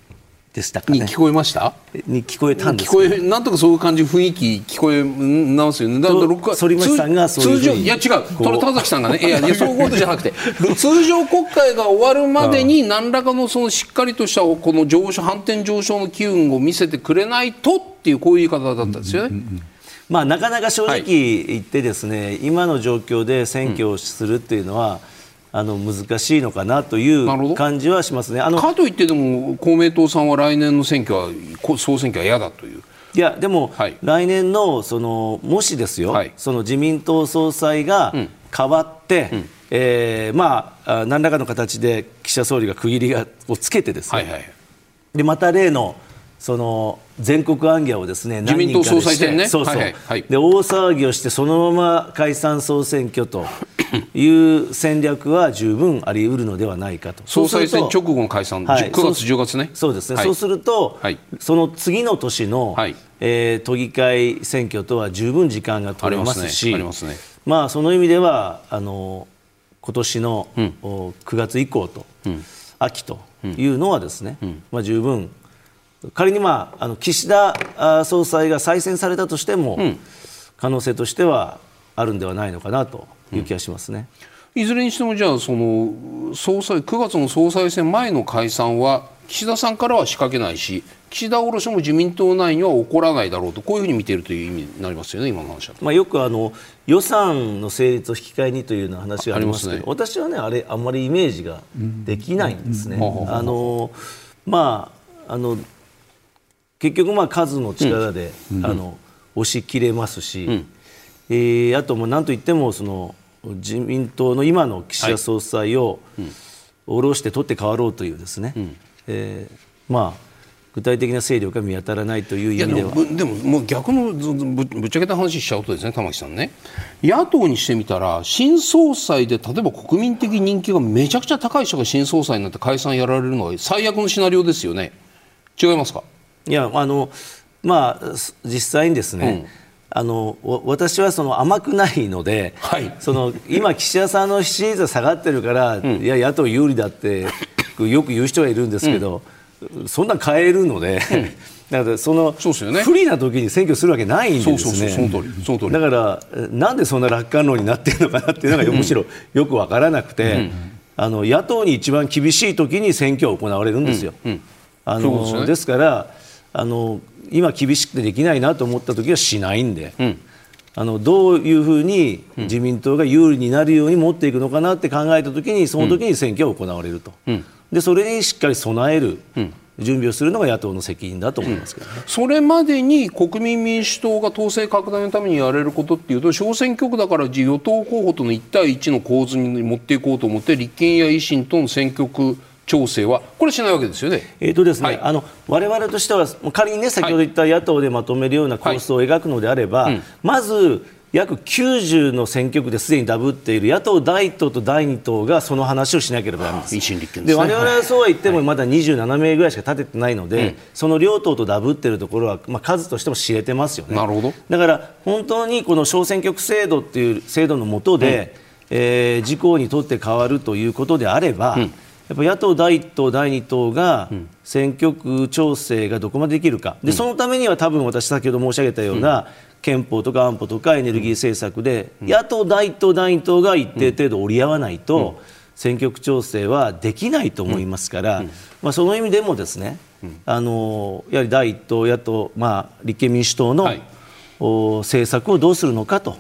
Speaker 6: でしたか、ね、
Speaker 3: に聞こえました？
Speaker 6: に聞こえたんです
Speaker 3: 聞こえなんとかそういう感じ雰囲気聞こえ直すよね。だから
Speaker 6: 僕は反町さんが
Speaker 3: 通常いや違う。田崎さんがねいやいや [laughs] そういうことじゃなくて通常国会が終わるまでに何らかのそのしっかりとしたこの上昇反転上昇の機運を見せてくれないとっていうこういう言い方だったんですよね。うんうんうん
Speaker 6: まあ、なかなか正直言ってですね、はい、今の状況で選挙をするっていうのは、うんあの難しいのかなという感じはしますね。あの
Speaker 3: かといってでも公明党さんは来年の選挙は総選挙は嫌だという。
Speaker 6: いやでも、はい、来年のそのもしですよ、はい、その自民党総裁が変わって、うん、えー、まあ何らかの形で岸田総理が区切りをつけてですね、はいはい、でまた例のその全国行脚をですね
Speaker 3: 自民党総裁選ね。
Speaker 6: そうそう、はいはい、で大騒ぎをしてそのまま解散総選挙という戦略は十分あり得るのではないかと。
Speaker 3: 総裁選直後の解散、はい、9月10月ね。
Speaker 6: そうですね、はい、そうすると、はい、その次の年の、はい。えー、都議会選挙とは十分時間が取れますしありますね、ね、まあ、その意味ではあの今年の、うん、9月以降と、うん、秋というのはですね、うん、まあ、十分仮に、まあ、あの岸田総裁が再選されたとしても、可能性としてはあるんではないのかなという気がしますね。
Speaker 3: いずれにしてもじゃあその総裁9月の総裁選前の解散は岸田さんからは仕掛けないし岸田卸も自民党内には起こらないだろうとこういうふうに見ているという意味になりますよね今の話は、
Speaker 6: まあ、よくあの予算の成立を引き換えにというような話がありますけど、ね、私はねあれあんまりイメージができないんですね。あのまああの結局まあ数の力で、うん、あの押し切れますし、うん、えー、あとも何といってもその自民党の今の岸田総裁を下ろして取って代わろうというですね、うん、えー、まあ具体的な勢力が見当たらないという意味では。
Speaker 3: でももう逆のぶぶっちゃけた話しちゃうとですね玉木さんね。野党にしてみたら新総裁で例えば国民的人気がめちゃくちゃ高い人が新総裁になって解散やられるのは最悪のシナリオですよね。違いますか？
Speaker 6: いやあのまあ実際にですね、うん。あの私はその甘くないので、はい、その今、岸田さんの支持率が下がってるから、うん、いや野党有利だって [laughs] よく言う人がいるんですけど、うん、そんな変えるので、うん、[laughs] だからそのそね、不利な時に選挙するわけないんですね。だからなんでそんな楽観論になっているのかなっていうのがむしろよく分からなくて、あの野党に一番厳しい時に選挙は行われるんですよ。あのですからあの今厳しくてできないなと思った時はしないんで、うん、あのどういうふうに自民党が有利になるように持っていくのかなって考えた時にその時に選挙は行われると、うん、でそれにしっかり備える、準備をするのが野党の責任だと思いますけど、ね。うん、
Speaker 3: それまでに国民民主党が党勢拡大のためにやれることっていうと小選挙区だから与党候補との1対1の構図に持っていこうと思って立憲や維新との選挙区調整はこれしないわけですよね。
Speaker 6: えっ、ー、とですね、はい、あの我々としては仮にね先ほど言った野党でまとめるようなコースを描くのであれば、はいうん、まず約90の選挙区ですでにダブっている野党第1党と第2党がその話をしなければならないですで、我々はそうは言ってもまだ27名ぐらいしか立ててないので、はい、その両党とダブっているところは、まあ、数としても知れてますよね。
Speaker 3: なるほど。
Speaker 6: だから本当にこの小選挙区制度っていう制度の下で、うん、えー、自公にとって変わるということであれば、うんやっぱ野党第1党、第2党が選挙区調整がどこまでできるか、でそのためには多分私、先ほど申し上げたような、憲法とか安保とかエネルギー政策で、野党第1党、第2党が一定程度折り合わないと、選挙区調整はできないと思いますから、まあ、その意味でもですね、あのやはり第1党、野党、まあ、立憲民主党の、政策をどうするのかと。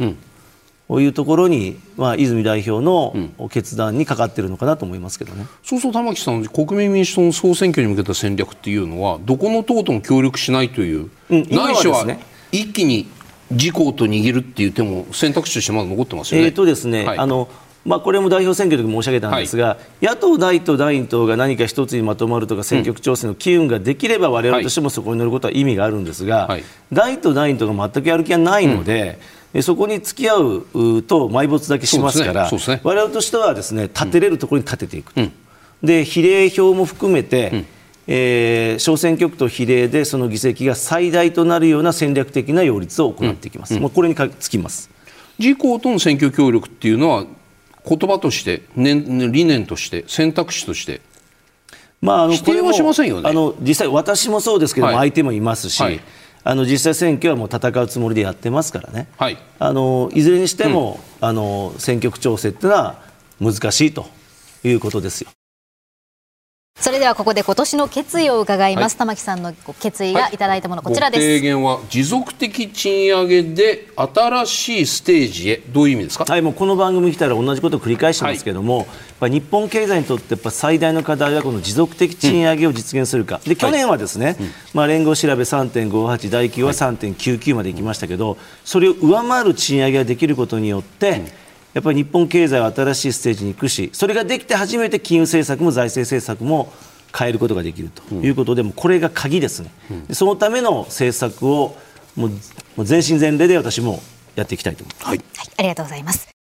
Speaker 6: こういうところに、まあ、泉代表の決断にかかっているのかなと思いますけどね、うん、
Speaker 3: そうそう玉木さん、国民民主党の総選挙に向けた戦略っていうのは、どこの党とも協力しないという、うん、ないしは一気に自公と握るっていう手も選択肢としてまだ残ってますよね。
Speaker 6: えーとですね、はい、あのまあ、これも代表選挙の時申し上げたんですが、はい、野党第一党、第二党が何か一つにまとまるとか選挙区調整の機運ができれば、われわれとしてもそこに乗ることは意味があるんですが、はい、第一党、第二党が全くやる気がないので、うんそこに付き合うと埋没だけしますから、ね。ね、我々としてはですね立てれるところに立てていくと、うん、で比例票も含めて、うん、えー、小選挙区と比例でその議席が最大となるような戦略的な擁立を行っていきます、うん、もうこれにつきます。
Speaker 3: 自公との選挙協力っていうのは言葉として、ね、理念として選択肢として。
Speaker 6: まあ、あの
Speaker 3: 否定はしませんよね。
Speaker 6: あの実際、私もそうですけども、はい、相手もいますし、はいあの実際選挙はもう戦うつもりでやってますからね、はい、あのいずれにしても、うん、あの選挙区調整っていうのは難しいということですよ。
Speaker 1: それではここで今年の決意を伺います、はい、玉木さんの決意がい。ただいたもの、はい、こちらです。
Speaker 3: 提言は持続的賃上げで新しいステージへどういう意味ですか？
Speaker 6: はいもうこの番組来たら同じことを繰り返してますけども、はい、日本経済にとってやっぱ最大の課題はこの持続的賃上げを実現するか、うん、で去年はですね、はい、まあ連合調べ3.58大企業は3.99までいきましたけどそれを上回る賃上げができることによって、うんやっぱり日本経済は新しいステージに行くしそれができて初めて金融政策も財政政策も変えることができるということで、もこれが鍵ですね、そのための政策をもう全身全霊で私もやっていきたいと思います、はい、
Speaker 1: はい、ありがとうございます